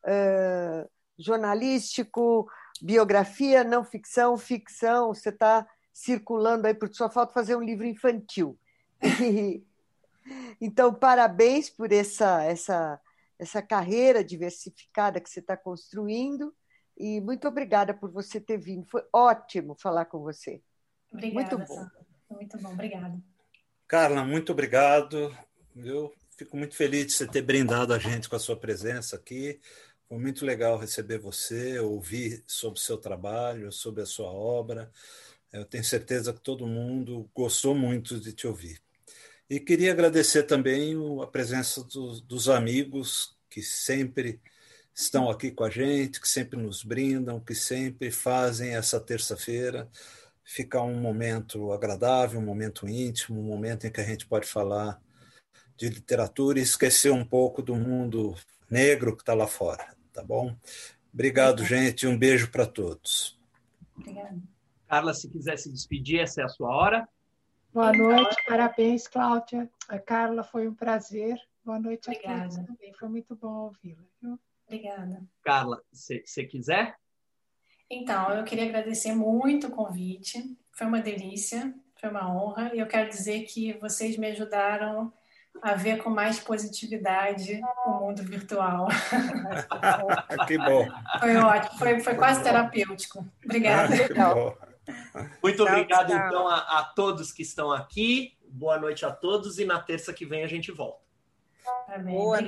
uh, jornalístico, biografia, não ficção, ficção. Você está circulando aí, porque só falta fazer um livro infantil. então, parabéns por essa, essa, essa carreira diversificada que você está construindo. E muito obrigada por você ter vindo. Foi ótimo falar com você. Obrigada. Muito bom. muito bom, obrigada. Carla, muito obrigado. Eu fico muito feliz de você ter brindado a gente com a sua presença aqui. Foi muito legal receber você, ouvir sobre o seu trabalho, sobre a sua obra. Eu tenho certeza que todo mundo gostou muito de te ouvir. E queria agradecer também a presença dos, dos amigos que sempre estão aqui com a gente, que sempre nos brindam, que sempre fazem essa terça-feira ficar um momento agradável, um momento íntimo, um momento em que a gente pode falar de literatura e esquecer um pouco do mundo negro que está lá fora, tá bom? Obrigado, gente. Um beijo para todos. Obrigada. Carla, se quiser se despedir, essa é a sua hora. Boa noite, parabéns, Cláudia. A Carla, foi um prazer. Boa noite Obrigada. a todos também. Foi muito bom ouvi-la. Obrigada. Carla, se você quiser? Então, eu queria agradecer muito o convite. Foi uma delícia, foi uma honra. E eu quero dizer que vocês me ajudaram a ver com mais positividade o mundo virtual. que bom. Foi ótimo, foi, foi quase terapêutico. Obrigada. Muito obrigado, então, a, a todos que estão aqui. Boa noite a todos e na terça que vem a gente volta. Bem. Boa